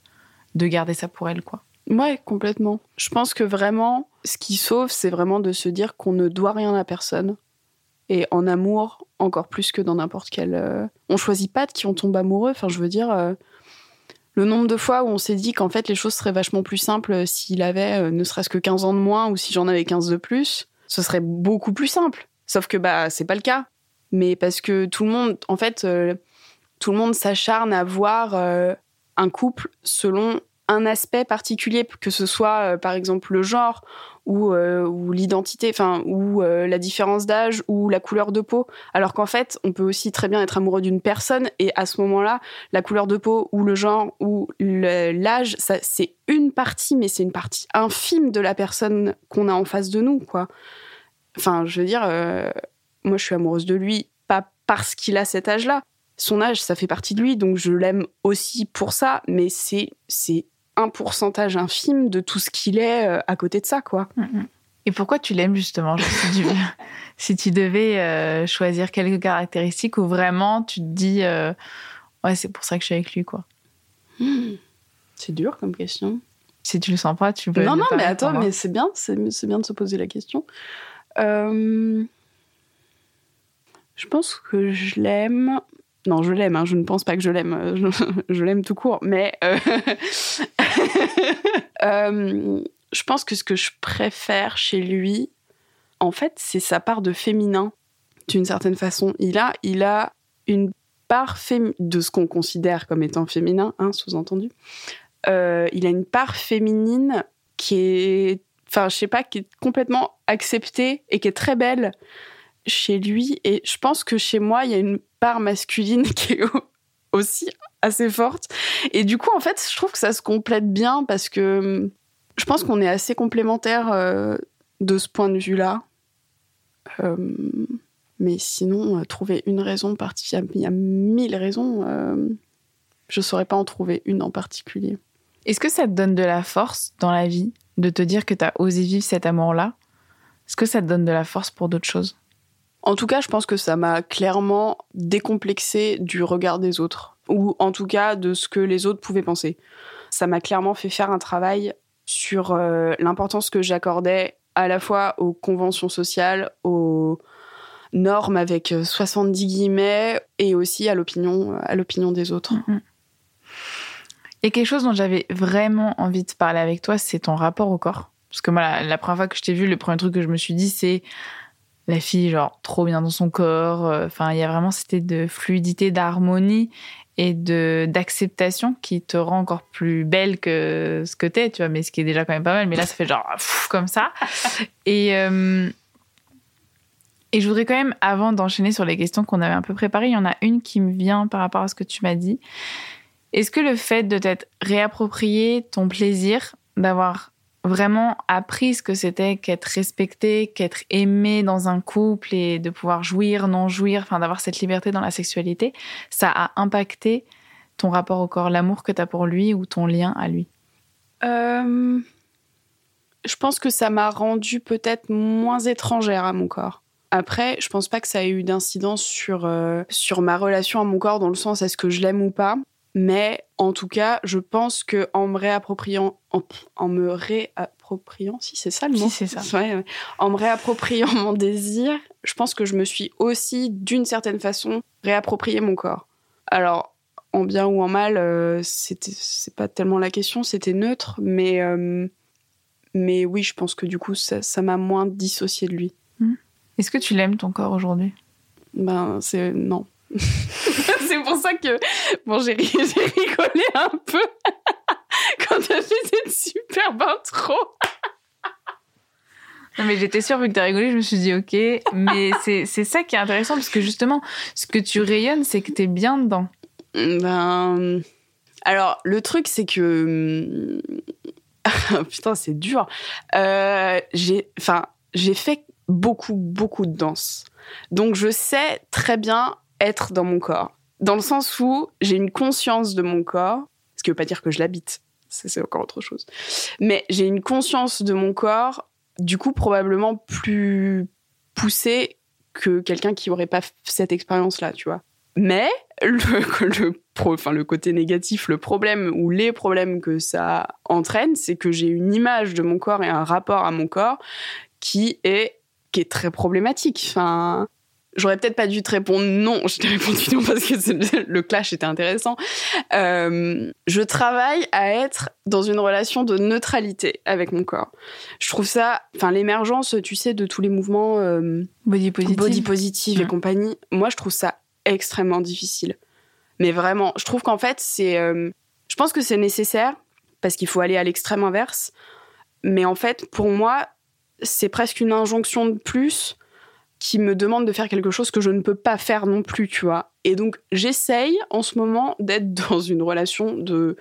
de garder ça pour elles, quoi. Ouais, complètement. Je pense que vraiment, ce qui sauve, c'est vraiment de se dire qu'on ne doit rien à personne. Et en amour, encore plus que dans n'importe quel. euh, On choisit pas de qui on tombe amoureux. Enfin, je veux dire, euh, le nombre de fois où on s'est dit qu'en fait, les choses seraient vachement plus simples s'il avait euh, ne serait-ce que 15 ans de moins ou si j'en avais 15 de plus, ce serait beaucoup plus simple. Sauf que, bah, c'est pas le cas. Mais parce que tout le monde, en fait, euh, tout le monde s'acharne à voir un couple selon un aspect particulier, que ce soit par exemple le genre ou, ou l'identité, enfin ou la différence d'âge ou la couleur de peau, alors qu'en fait on peut aussi très bien être amoureux d'une personne et à ce moment-là la couleur de peau ou le genre ou l'âge, c'est une partie, mais c'est une partie infime de la personne qu'on a en face de nous, quoi. Enfin, je veux dire, moi je suis amoureuse de lui pas parce qu'il a cet âge-là. Son âge, ça fait partie de lui, donc je l'aime aussi pour ça, mais c'est c'est un pourcentage infime de tout ce qu'il est euh, à côté de ça, quoi. Mm, mm. Et pourquoi tu l'aimes justement (laughs) si, tu, devais euh, choisir quelques caractéristiques où vraiment tu te dis euh, ouais c'est pour ça que je suis avec lui quoi? (gasps) C'est dur comme question. Si tu le sens pas, tu peux. Non non mais attends mais c'est bien c'est bien de se poser la question. Je pense que je l'aime non, je l'aime, hein, je ne pense pas que je l'aime, euh, je, (laughs) l'aime tout court, mais euh, (laughs) euh, je pense que ce que je préfère chez lui, en fait, c'est sa part de féminin, d'une certaine façon. Il a, il a une part de ce qu'on considère comme étant féminin, hein, sous-entendu. il a une part féminine qui est, enfin, je sais pas, qui est complètement acceptée et qui est très belle chez lui. Et je pense que chez moi, il y a une part masculine (laughs) qui est aussi assez forte. Et du coup, en fait, je trouve que ça se complète bien parce que hum, je pense qu'on est assez complémentaires euh, de ce point de vue-là. Hum, mais sinon, euh, trouver une raison particulière, il y a mille raisons. Euh, je ne saurais pas en trouver une en particulier. Est-ce que ça te donne de la force dans la vie de te dire que tu as osé vivre cet amour-là? Est-ce que ça te donne de la force pour d'autres choses? En tout cas, je pense que ça m'a clairement décomplexé du regard des autres, ou en tout cas de ce que les autres pouvaient penser. Ça m'a clairement fait faire un travail sur euh, l'importance que j'accordais à la fois aux conventions sociales, aux normes avec 70 euh, guillemets, et aussi à l'opinion, à l'opinion des autres. Il y a quelque chose dont j'avais vraiment envie de parler avec toi, c'est ton rapport au corps. Parce que moi, la, la première fois que je t'ai vu, le premier truc que je me suis dit, c'est la fille genre trop bien dans son corps. Euh, enfin, il y a vraiment c'était de fluidité, d'harmonie et de d'acceptation qui te rend encore plus belle que ce que t'es, tu vois. Mais ce qui est déjà quand même pas mal. Mais là, ça fait genre comme ça. (laughs) Et euh, et je voudrais quand même, avant d'enchaîner sur les questions qu'on avait un peu préparées, il y en a une qui me vient par rapport à ce que tu m'as dit. Est-ce que le fait de t'être réapproprié ton plaisir, d'avoir vraiment appris ce que c'était qu'être respecté, qu'être aimé dans un couple et de pouvoir jouir, non jouir, enfin d'avoir cette liberté dans la sexualité, ça a impacté ton rapport au corps, l'amour que tu as pour lui ou ton lien à lui? Euh, Je pense que ça m'a rendu peut-être moins étrangère à mon corps. Après, je pense pas que ça ait eu d'incidence sur, euh, sur ma relation à mon corps dans le sens est-ce que je l'aime ou pas. Mais en tout cas, je pense que en me réappropriant, en, me réappropriant, si c'est ça le mot, si c'est ça, en me réappropriant (laughs) mon désir, je pense que je me suis aussi, d'une certaine façon, réapproprié mon corps. Alors, en bien ou en mal, euh, c'était, c'est pas tellement la question, c'était neutre, mais euh, mais oui, je pense que du coup, ça, m'a moins dissocié de lui. Hmm. Est-ce que tu l'aimes ton corps aujourd'hui? Ben, c'est non. (laughs) (laughs) c'est pour ça que bon, j'ai (laughs) rigolé un peu (laughs) quand t'as fait cette superbe intro. Non, mais j'étais sûre, vu que t'as rigolé, je me suis dit ok. Mais c'est ça qui est intéressant parce que justement, ce que tu rayonnes, c'est que t'es bien dedans. Ben. Alors, le truc, c'est que. Putain, c'est dur. Euh, j'ai enfin, j'ai fait beaucoup, beaucoup de danse. Donc, je sais très bien être dans mon corps. Dans le sens où j'ai une conscience de mon corps, ce qui veut pas dire que je l'habite, c'est encore autre chose. Mais j'ai une conscience de mon corps, du coup probablement plus poussée que quelqu'un qui aurait pas cette expérience-là, tu vois. Mais le, (laughs) enfin, le côté négatif, le problème ou les problèmes que ça entraîne, c'est que j'ai une image de mon corps et un rapport à mon corps qui est qui est très problématique. J'aurais peut-être pas dû te répondre non. Je t'ai répondu non parce que le clash était intéressant. Euh, je travaille à être dans une relation de neutralité avec mon corps. Je trouve ça, enfin l'émergence, tu sais, de tous les mouvements euh, body positive, body positive et compagnie. Moi, je trouve ça extrêmement difficile. Mais vraiment, je trouve qu'en fait, c'est, euh, je pense que c'est nécessaire parce qu'il faut aller à l'extrême inverse. Mais en fait, pour moi, c'est presque une injonction de plus qui me demande de faire quelque chose que je ne peux pas faire non plus, tu vois. Et donc, j'essaye en ce moment d'être (laughs) dans une relation de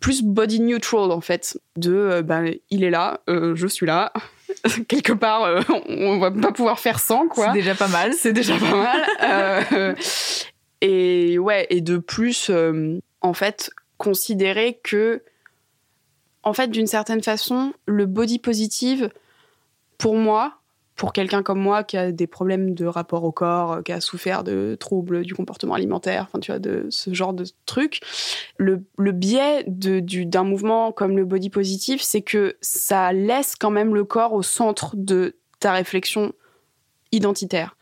plus body neutral, en fait. De, euh, ben, il est là, euh, je suis là. (laughs) Quelque part, euh, on va pas pouvoir faire sans, quoi. C'est déjà pas mal. C'est déjà pas mal. (laughs) et ouais, et de plus, en fait, considérer que, en fait, d'une certaine façon, le body positive, pour moi, pour quelqu'un comme moi qui a des problèmes de rapport au corps, qui a souffert de troubles du comportement alimentaire, enfin tu vois, de ce genre de trucs, le, le biais d'un mouvement comme le body positive, c'est que ça laisse quand même le corps au centre de ta réflexion identitaire.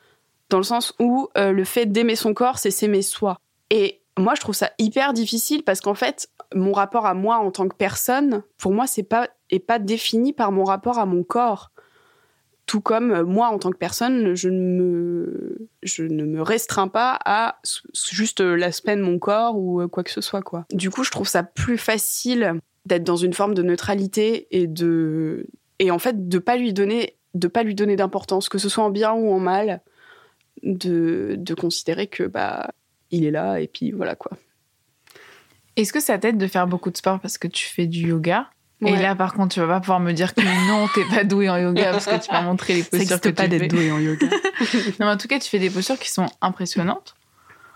Dans le sens où euh, le fait d'aimer son corps, c'est s'aimer soi. Et moi, je trouve ça hyper difficile parce qu'en fait, mon rapport à moi en tant que personne, pour moi, c'est pas est pas défini par mon rapport à mon corps. Tout comme euh, moi, en tant que personne, je ne me, je ne me restreins pas à juste l'aspect de mon corps ou euh, quoi que ce soit, quoi. Du coup, je trouve ça plus facile d'être dans une forme de neutralité et de, et en fait, de pas lui donner, de pas lui donner d'importance, que ce soit en bien ou en mal, de, de considérer que, bah, il est là et puis voilà, quoi. Est-ce que ça t'aide de faire beaucoup de sport parce que tu fais du yoga? Et là, par contre, tu vas pas pouvoir me dire que non, t'es pas doué en yoga parce que tu vas montrer les postures que pas d'être doué en yoga. (laughs) (laughs) non, mais en tout cas, tu fais des postures qui sont impressionnantes.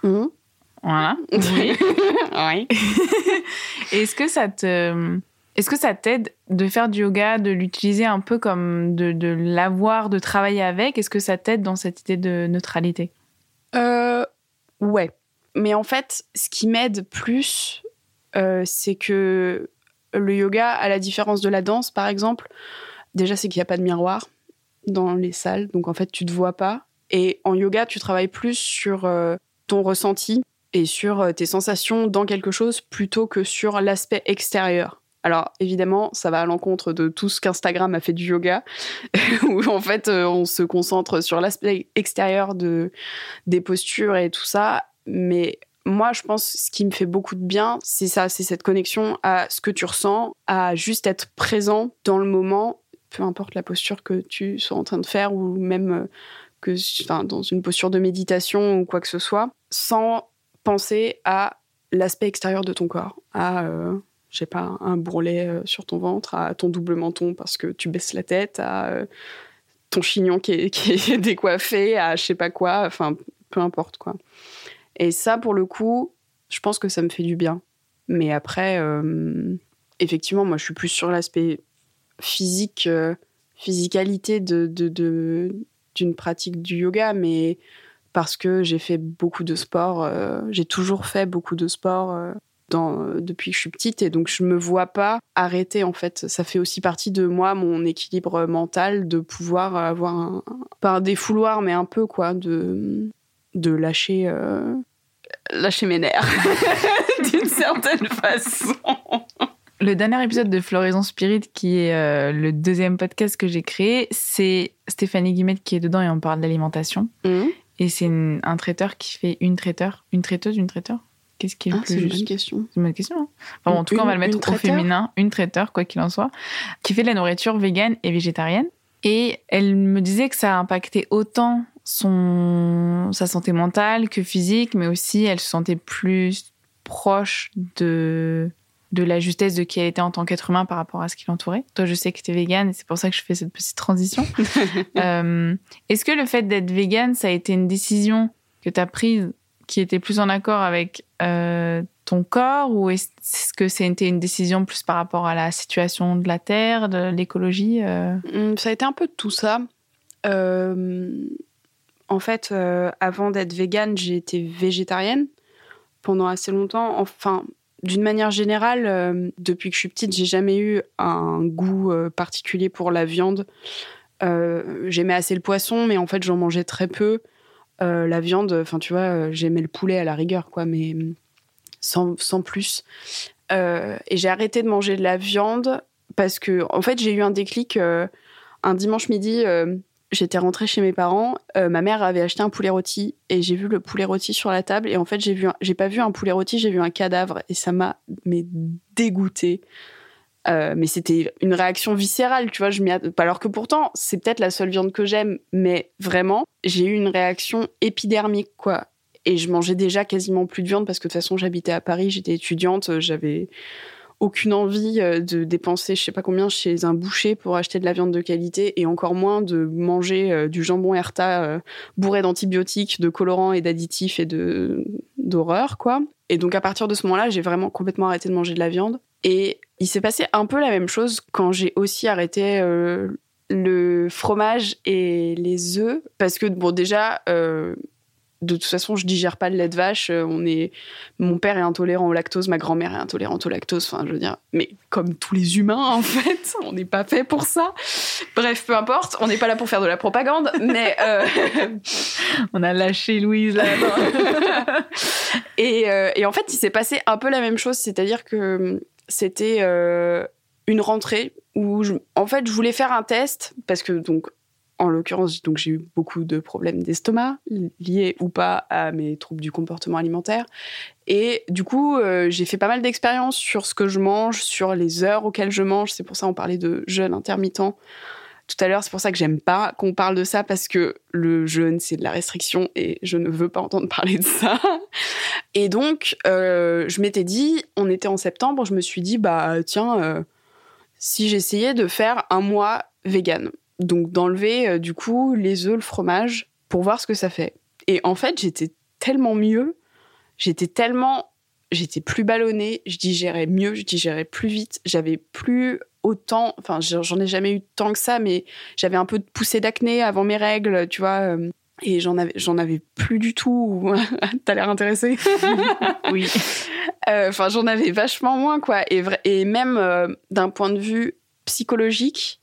Mmh. Voilà. Oui. (laughs) oui. Est-ce que ça te, est-ce que ça t'aide de faire du yoga, de l'utiliser un peu comme de, de l'avoir, de travailler avec? Est-ce que ça t'aide dans cette idée de neutralité? Euh, Ouais. Mais en fait, ce qui m'aide plus, euh, c'est que le yoga, à la différence de la danse, par exemple, déjà, c'est qu'il n'y a pas de miroir dans les salles. Donc, en fait, tu te vois pas. Et en yoga, tu travailles plus sur euh, ton ressenti et sur euh, tes sensations dans quelque chose plutôt que sur l'aspect extérieur. Alors évidemment, ça va à l'encontre de tout ce qu'Instagram a fait du yoga, (laughs) où en fait euh, on se concentre sur l'aspect extérieur de des postures et tout ça, mais moi, je pense ce qui me fait beaucoup de bien, c'est ça, c'est cette connexion à ce que tu ressens, à juste être présent dans le moment, peu importe la posture que tu sois en train de faire ou même euh, que enfin, dans une posture de méditation ou quoi que ce soit, sans penser à l'aspect extérieur de ton corps, à euh, je sais pas, un bourrelet euh, sur ton ventre, à ton double menton parce que tu baisses la tête, à ton chignon qui est, (laughs) qui est décoiffé, à je sais pas quoi, enfin peu importe quoi. Et ça, pour le coup, je pense que ça me fait du bien. Mais après, euh, effectivement, moi, je suis plus sur l'aspect physique, euh, physicalité de, d'une pratique du yoga, mais parce que j'ai fait beaucoup de sport, euh, j'ai toujours fait beaucoup de sport depuis que je suis petite, et donc je me vois pas arrêter en fait. Ça fait aussi partie de moi, mon équilibre mental, de pouvoir avoir un, pas un défouloir, mais un peu quoi, de de lâcher lâcher mes nerfs (laughs) d'une certaine façon. Le dernier épisode de Floraison Spirit, qui est euh, le deuxième podcast que j'ai créé, c'est Stéphanie Guimette qui est dedans et on parle d'alimentation. Mmh. Et c'est un traiteur qui fait une traiteur, une traiteuse, une traiteur? Qu'est-ce qui est le ah, plus juste C'est une question. C'est une bonne question. Hein. Enfin, en tout cas, on va le mettre au féminin, une traiteur, quoi qu'il en soit, qui fait de la nourriture végane et végétarienne. Et elle me disait que ça a impacté autant son, sa santé mentale que physique, mais aussi elle se sentait plus proche de, de la justesse de qui elle était en tant qu'être humain par rapport à ce qui l'entourait. Toi, je sais que tu es végane et c'est pour ça que je fais cette petite transition. (laughs) Euh, est-ce que le fait d'être végane, ça a été une décision que tu as prise qui était plus en accord avec euh, ton corps ou est-ce que c'était une décision plus par rapport à la situation de la Terre, de l'écologie euh? mmh, Ça a été un peu de tout ça. En fait, euh, avant d'être végane, j'ai été végétarienne pendant assez longtemps. Enfin, d'une manière générale, euh, depuis que je suis petite, j'ai jamais eu un goût euh, particulier pour la viande. j'aimais assez le poisson, mais en fait, j'en mangeais très peu. la viande, enfin, tu vois, j'aimais le poulet à la rigueur, quoi, mais sans, sans plus. et j'ai arrêté de manger de la viande parce que, en fait, j'ai eu un déclic un dimanche midi j'étais rentrée chez mes parents, ma mère avait acheté un poulet rôti et j'ai vu le poulet rôti sur la table et en fait j'ai vu, pas vu un poulet rôti, j'ai vu un cadavre et ça m'a dégoûté. mais c'était une réaction viscérale, tu vois. Je m'y alors que pourtant c'est peut-être la seule viande que j'aime, mais vraiment j'ai eu une réaction épidermique quoi. Et je mangeais déjà quasiment plus de viande parce que de toute façon j'habitais à Paris, j'étais étudiante, j'avais aucune envie euh, de dépenser je sais pas combien chez un boucher pour acheter de la viande de qualité et encore moins de manger euh, du jambon Herta euh, bourré d'antibiotiques, de colorants et d'additifs et de d'horreur quoi. Et donc à partir de ce moment-là, j'ai vraiment complètement arrêté de manger de la viande et il s'est passé un peu la même chose quand j'ai aussi arrêté le fromage et les œufs parce que bon déjà de toute façon, je digère pas le lait de vache. Euh, on est, mon père est intolérant au lactose, ma grand-mère est intolérante au lactose. Enfin, je veux dire, mais comme tous les humains, en (laughs) fait, on n'est pas fait pour ça. Bref, peu importe, on n'est pas là pour faire de la propagande, mais euh, (laughs) on a lâché Louise là. (laughs) et, euh, et en fait, il s'est passé un peu la même chose, c'est-à-dire que c'était une rentrée où, en fait, je voulais faire un test parce que donc en l'occurrence, donc j'ai eu beaucoup de problèmes d'estomac liés ou pas à mes troubles du comportement alimentaire. Et du coup, euh, j'ai fait pas mal d'expériences sur ce que je mange, sur les heures auxquelles je mange. C'est pour ça qu'on parlait de jeûne intermittent tout à l'heure. C'est pour ça que j'aime pas qu'on parle de ça parce que le jeûne c'est de la restriction et je ne veux pas entendre (laughs) parler de ça. Et donc, euh, je m'étais dit, on était en septembre, je me suis dit bah tiens, euh, si j'essayais de faire un mois vegan donc d'enlever euh, du coup les œufs, le fromage pour voir ce que ça fait. Et en fait, j'étais tellement mieux, j'étais tellement j'étais plus ballonnée, je digérais mieux, je digérais plus vite, j'avais plus autant, enfin j'en ai jamais eu tant que ça, mais j'avais un peu de poussée d'acné avant mes règles, tu vois, euh, et j'en avais j'en avais plus du tout. (laughs) T'as l'air intéressée (laughs) Oui. Euh, enfin j'en avais vachement moins quoi, et, et même d'un point de vue psychologique,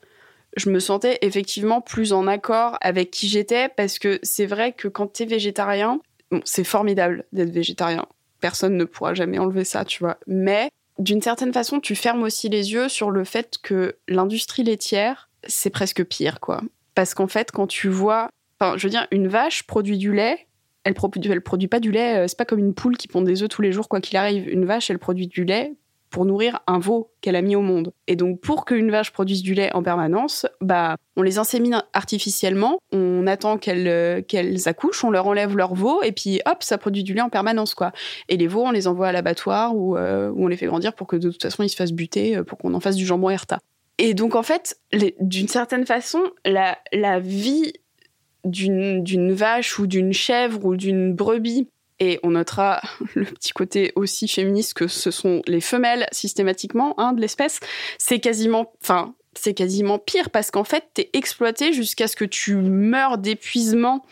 je me sentais effectivement plus en accord avec qui j'étais parce que c'est vrai que quand tu es végétarien, c'est formidable d'être végétarien. Personne ne pourra jamais enlever ça, tu vois. Mais d'une certaine façon, tu fermes aussi les yeux sur le fait que l'industrie laitière, c'est presque pire, quoi. Parce qu'en fait, quand tu vois, enfin, je veux dire, une vache produit du lait, elle produit, elle produit pas du lait, euh, c'est pas comme une poule qui pond des œufs tous les jours, quoi qu'il arrive. Une vache, elle produit du lait pour nourrir un veau qu'elle a mis au monde. Et donc, pour qu'une vache produise du lait en permanence, bah, on les insémine artificiellement, on attend qu'elles qu'elles accouchent, on leur enlève leur veau, et puis hop, ça produit du lait en permanence, quoi. Et les veaux, on les envoie à l'abattoir ou euh, on les fait grandir pour que de toute façon ils se fassent buter, euh, pour qu'on en fasse du jambon Herta. Et donc, en fait, d'une certaine façon, la, la vie d'une vache ou d'une chèvre ou d'une brebis et on notera (laughs) le petit côté aussi féministe que ce sont les femelles systématiquement hein, de l'espèce. C'est quasiment, enfin, c'est quasiment pire parce qu'en fait, t'es exploité jusqu'à ce que tu meurs d'épuisement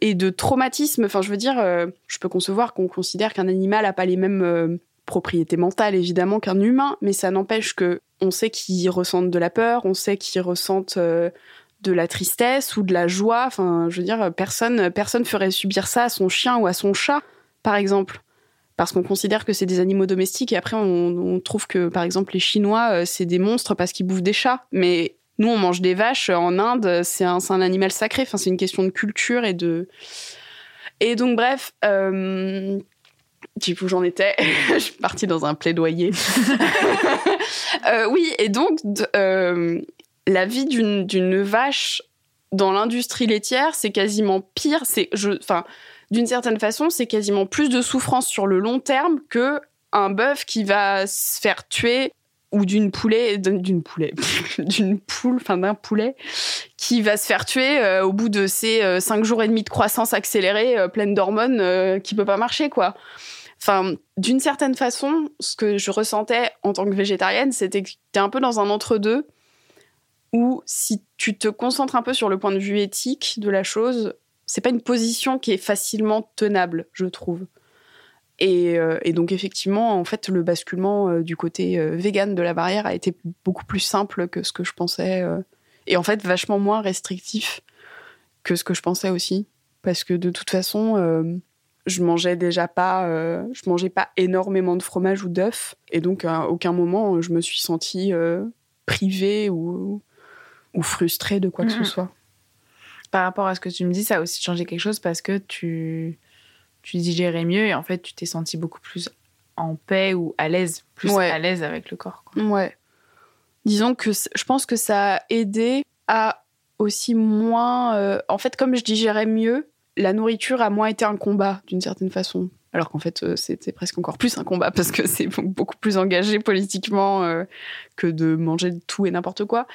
et de traumatisme. Enfin, je veux dire, euh, je peux concevoir qu'on considère qu'un animal a pas les mêmes euh, propriétés mentales évidemment qu'un humain, mais ça n'empêche que on sait qu'ils ressentent de la peur, on sait qu'ils ressentent euh, de la tristesse ou de la joie. Enfin, je veux dire, personne, personne ferait subir ça à son chien ou à son chat, par exemple. Parce qu'on considère que c'est des animaux domestiques et après on, trouve que, par exemple, les Chinois, euh, c'est des monstres parce qu'ils bouffent des chats. Mais nous, on mange des vaches. En Inde, c'est un, un, animal sacré. Enfin, c'est une question de culture et de. Et donc, bref. Euh, du coup, j'en étais. (laughs) je suis partie dans un plaidoyer. (laughs) euh, oui, et donc, euh, la vie d'une vache dans l'industrie laitière, c'est quasiment pire. C'est, enfin, d'une certaine façon, c'est quasiment plus de souffrance sur le long terme que un bœuf qui va se faire tuer ou d'une poulet, d'une poulet, (laughs) d'une poule, enfin d'un poulet, qui va se faire tuer euh, au bout de ces euh, cinq jours et demi de croissance accélérée, euh, pleine d'hormones, qui peut pas marcher, quoi. Enfin, d'une certaine façon, ce que je ressentais en tant que végétarienne, c'était que t'es un peu dans un entre-deux ou si tu te concentres un peu sur le point de vue éthique de la chose, c'est pas une position qui est facilement tenable, je trouve. Et, euh, donc effectivement, en fait, le basculement euh, du côté euh, vegan de la barrière a été beaucoup plus simple que ce que je pensais, et en fait vachement moins restrictif que ce que je pensais aussi, parce que de toute façon, je mangeais déjà pas, je mangeais pas énormément de fromage ou d'œufs, et donc à aucun moment je me suis sentie privée ou ou frustré de quoi que ce soit. par rapport à ce que tu me dis, ça a aussi changé quelque chose parce que tu, tu digérais mieux et en fait, tu t'es senti beaucoup plus en paix ou à l'aise, plus à l'aise avec le corps. Quoi. Ouais. Disons que je pense que ça a aidé à aussi moins. Euh, en fait, comme je digérais mieux, la nourriture a moins été un combat d'une certaine façon. Alors qu'en fait, euh, c'était presque encore plus un combat parce que c'est beaucoup plus engagé politiquement euh, que de manger tout et n'importe quoi.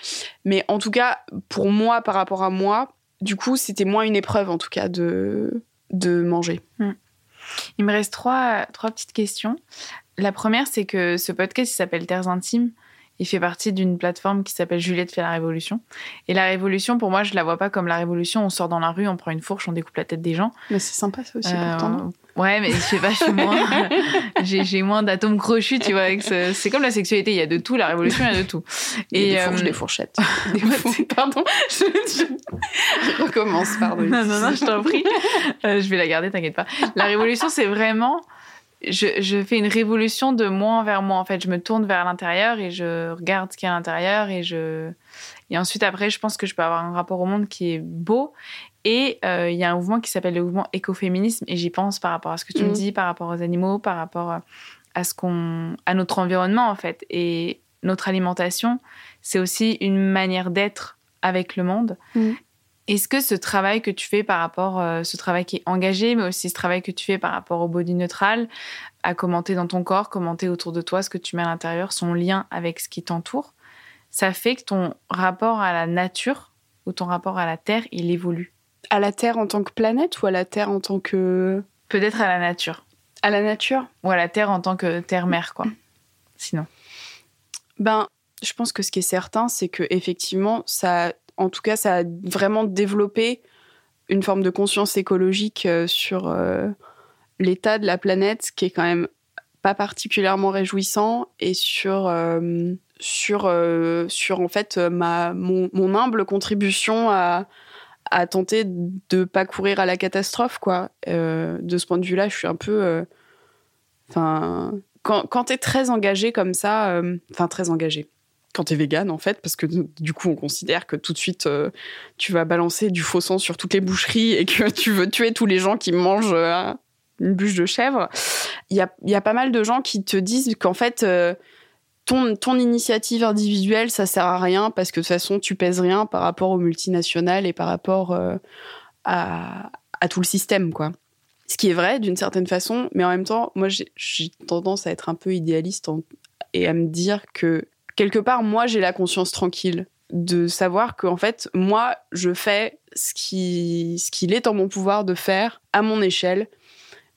Mais en tout cas, pour moi, par rapport à moi, du coup, c'était moins une épreuve en tout cas de, de manger. Hmm. Il me reste trois, trois petites questions. La première, c'est que ce podcast, s'appelle Terres Intimes. Il fait partie d'une plateforme qui s'appelle Juliette fait la révolution. Et la révolution, pour moi, je la vois pas comme la révolution. On sort dans la rue, on prend une fourche, on découpe la tête des gens. Mais c'est sympa ça aussi, euh, pourtant. Ouais, mais je sais pas, je moins, (laughs) j'ai, moins d'atomes crochus, tu vois. c'est comme la sexualité, il y a de tout. La révolution, il y a de tout. Et, des fourches, euh, des fourchettes. (laughs) (laughs) pardon, je, recommence, pardon. Non, non, non, je t'en prie. Euh, je vais la garder, t'inquiète pas. La révolution, c'est vraiment je, fais une révolution de moi vers moi. En fait, je me tourne vers l'intérieur et je regarde ce qu'il y a à l'intérieur et je et ensuite après, je pense que je peux avoir un rapport au monde qui est beau. Et euh, il y a un mouvement qui s'appelle le mouvement écoféminisme et j'y pense par rapport à ce que tu me mm. dis, par rapport aux animaux, par rapport à ce qu'on, à notre environnement en fait. Et notre alimentation, c'est aussi une manière d'être avec le monde. Mm. Est-ce que ce travail que tu fais par rapport, euh, ce travail qui est engagé, mais aussi ce travail que tu fais par rapport au body neutral, à commenter dans ton corps, commenter autour de toi ce que tu mets à l'intérieur, son lien avec ce qui t'entoure, ça fait que ton rapport à la nature ou ton rapport à la Terre, il évolue? À la Terre en tant que planète ou à la Terre en tant que... Peut-être à la nature. À la nature Ou à la Terre en tant que Terre-mère, quoi. Sinon. Ben, je pense que ce qui est certain, c'est que effectivement, ça en tout cas, ça a vraiment développé une forme de conscience écologique euh, sur euh, l'état de la planète, qui est quand même pas particulièrement réjouissant, et sur euh, sur sur en fait ma mon, humble contribution à à tenter de pas courir à la catastrophe quoi. de ce point de vue-là, je suis un peu quand, quand tu es très engagé comme ça, enfin très engagé quand tu es vegan en fait parce que du coup on considère que tout de suite euh, tu vas balancer du faux sang sur toutes les boucheries et que tu veux tuer tous les gens qui mangent euh, une bûche de chèvre. Il y a, y a, pas mal de gens qui te disent qu'en fait euh, ton, ton initiative individuelle ça sert à rien parce que de toute façon tu pèses rien par rapport aux multinationales et par rapport à, à tout le système quoi. Ce qui est vrai d'une certaine façon, mais en même temps, moi j'ai tendance à être un peu idéaliste et à me dire que quelque part, moi, j'ai la conscience tranquille de savoir qu'en fait, moi, je fais ce qui ce qu'il est en mon pouvoir de faire à mon échelle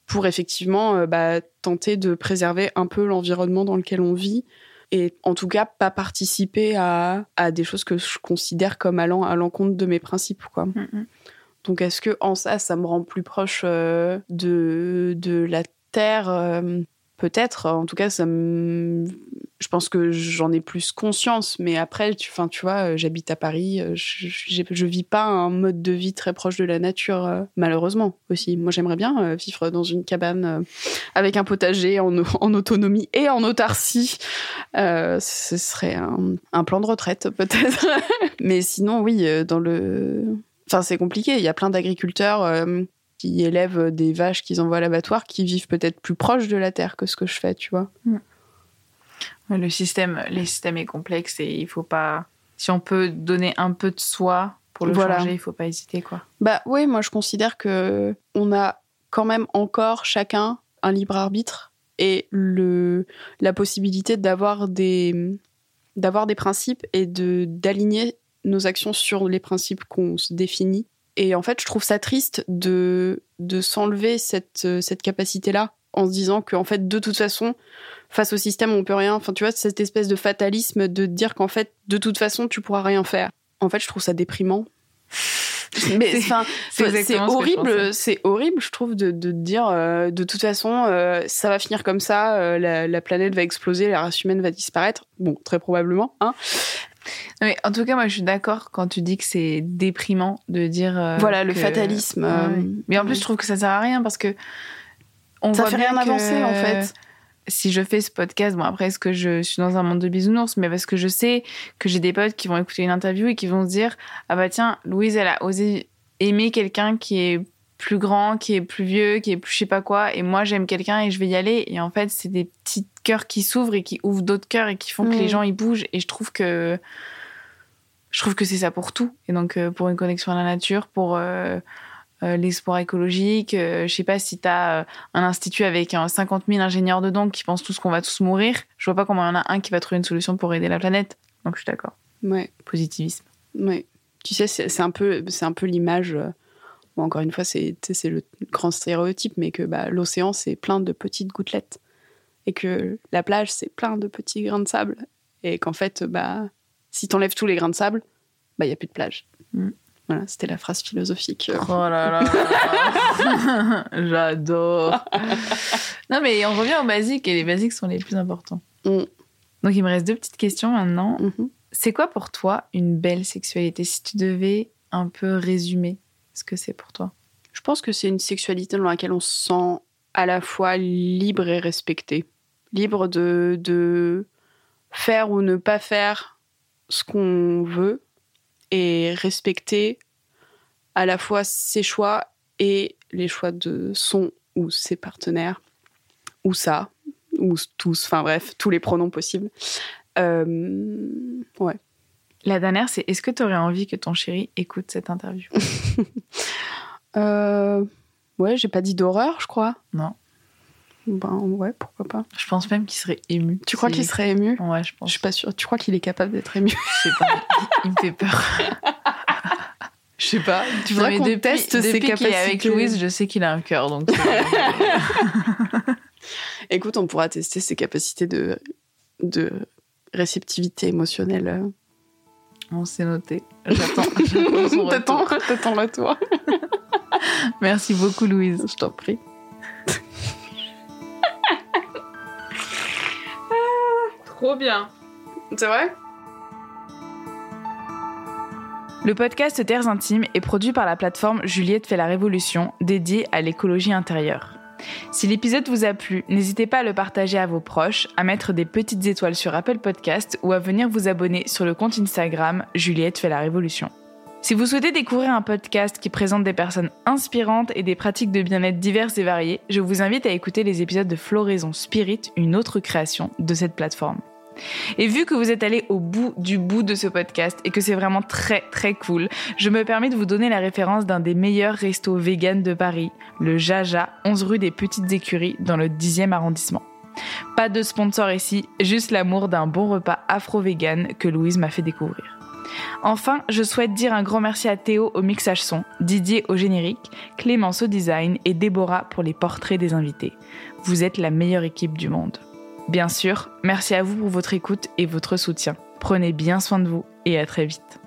pour effectivement euh, bah, tenter de préserver un peu l'environnement dans lequel on vit et en tout cas pas participer à, à des choses que je considère comme allant à l'encontre de mes principes quoi. Mm, mm. Donc est-ce que en ça ça me rend plus proche euh, de de la terre euh, peut-être en tout cas je pense que j'en ai plus conscience, mais après, tu, tu vois, euh, j'habite à Paris, euh, je, je, vis pas un mode de vie très proche de la nature, euh, malheureusement aussi. Moi, j'aimerais bien vivre dans une cabane avec un potager (laughs) en, autonomie et en autarcie. ce serait un, plan de retraite, peut-être. (laughs) mais sinon, oui, dans le. Enfin, c'est compliqué. Il y a plein d'agriculteurs qui élèvent des vaches qu'ils envoient à l'abattoir qui vivent peut-être plus proche de la terre que ce que je fais, tu vois. Mm. Le système, les systèmes est complexe et il faut pas. Si on peut donner un peu de soi pour le changer, il faut pas hésiter, quoi. Bah oui, moi je considère que on a quand même encore chacun un libre arbitre et le la possibilité d'avoir des d'avoir des principes et de d'aligner nos actions sur les principes qu'on se définit. Et en fait, je trouve ça triste de de s'enlever cette cette capacité là en se disant qu'en fait, de toute façon, face au système, on peut rien. Enfin, tu vois, cette espèce de fatalisme de dire qu'en fait, de toute façon, tu pourras rien faire. En fait, je trouve ça déprimant. (laughs) Mais enfin, c'est horrible, c'est horrible, je trouve, de, de dire euh, de toute façon, euh, ça va finir comme ça, euh, la, la, planète va exploser, la race humaine va disparaître. Bon, très probablement. Hein. Mais en tout cas, moi, je suis d'accord quand tu dis que c'est déprimant de dire. voilà, le fatalisme. Mais en plus, je trouve que ça sert à rien parce que on ça fait rien avancer en fait. Si je fais ce podcast, bon après est-ce que je suis dans un monde de bisounours, mais parce que je sais que j'ai des potes qui vont écouter une interview et qui vont se dire ah bah tiens Louise elle a osé aimer quelqu'un qui est plus grand, qui est plus vieux, qui est plus je sais pas quoi. Et moi, j'aime quelqu'un et je vais y aller. Et en fait, c'est des petits cœurs qui s'ouvrent et qui ouvrent d'autres cœurs et qui font que les Mm. gens ils bougent. Et je trouve que je trouve que c'est ça pour tout. Et donc euh, pour une connexion à la nature, pour euh, euh, les sports écologiques, euh, je sais pas si t'as euh, un institut avec euh, 50 000 ingénieurs dedans qui pensent tous qu'on va tous mourir. Je vois pas comment il y en a un qui va trouver une solution pour aider la planète. Donc je suis d'accord. Ouais, Positivisme. ouais. Tu sais, c'est c'est un peu, c'est un peu l'image. Bon, encore une fois, c'est le grand stéréotype, mais que bah, l'océan c'est plein de petites gouttelettes et que la plage c'est plein de petits grains de sable et qu'en fait, bah, si t'enlèves tous les grains de sable, bah il y a plus de plage. Mm. Voilà, c'était la phrase philosophique. Oh là là (laughs) J'adore Non mais on revient aux basiques et les basiques sont les plus importants. Mm. Donc il me reste deux petites questions maintenant. Mhm. C'est quoi pour toi une belle sexualité? Si tu devais un peu résumer ce que c'est pour toi. Je pense que c'est une sexualité dans laquelle on se sent à la fois libre et respecté. Libre de, de faire ou ne pas faire ce qu'on veut et respecter à la fois ses choix et les choix de son ou ses partenaires, ou ça, ou tous, enfin bref, tous les pronoms possibles. Euh, ouais. La dernière, c'est est-ce que tu aurais envie que ton chéri écoute cette interview? (laughs) Euh, ouais, j'ai pas dit d'horreur, je crois. Non. Ben ouais, pourquoi pas. Je pense même qu'il serait ému. Tu crois qu'il serait ému? Ouais, je Je pense. suis pas sûre. Tu crois qu'il est capable d'être ému? Je sais pas. Il me fait peur. (laughs) Je sais pas. Tu voudrais mais depuis, teste ses capacités. est avec Louise, je sais qu'il a un cœur, donc. euh, (laughs) Écoute, on pourra tester ses capacités de, de réceptivité émotionnelle. On s'est noté. (laughs) J'attends. j'attends son T'attends, t'attends le tour. (laughs) Merci beaucoup, Louise. Je t'en prie. (laughs) Trop bien. C'est vrai? Le podcast Terres Intimes est produit par la plateforme Juliette fait la révolution, dédiée à l'écologie intérieure. Si l'épisode vous a plu, n'hésitez pas à le partager à vos proches, à mettre des petites étoiles sur Apple Podcast ou à venir vous abonner sur le compte Instagram Juliette fait la révolution. Si vous souhaitez découvrir un podcast qui présente des personnes inspirantes et des pratiques de bien-être diverses et variées, je vous invite à écouter les épisodes de Floraison Spirit, une autre création de cette plateforme. Et vu que vous êtes allé au bout du bout de ce podcast et que c'est vraiment très très cool, je me permets de vous donner la référence d'un des meilleurs restos vegan de Paris, le Jaja, 11 rue des Petites Écuries, dans le 10e arrondissement. Pas de sponsor ici, juste l'amour d'un bon repas afro-vegan que Louise m'a fait découvrir. Enfin, je souhaite dire un grand merci à Théo au mixage son, Didier au générique, Clémence au design et Déborah pour les portraits des invités. Vous êtes la meilleure équipe du monde. Bien sûr, merci à vous pour votre écoute et votre soutien. Prenez bien soin de vous et à très vite.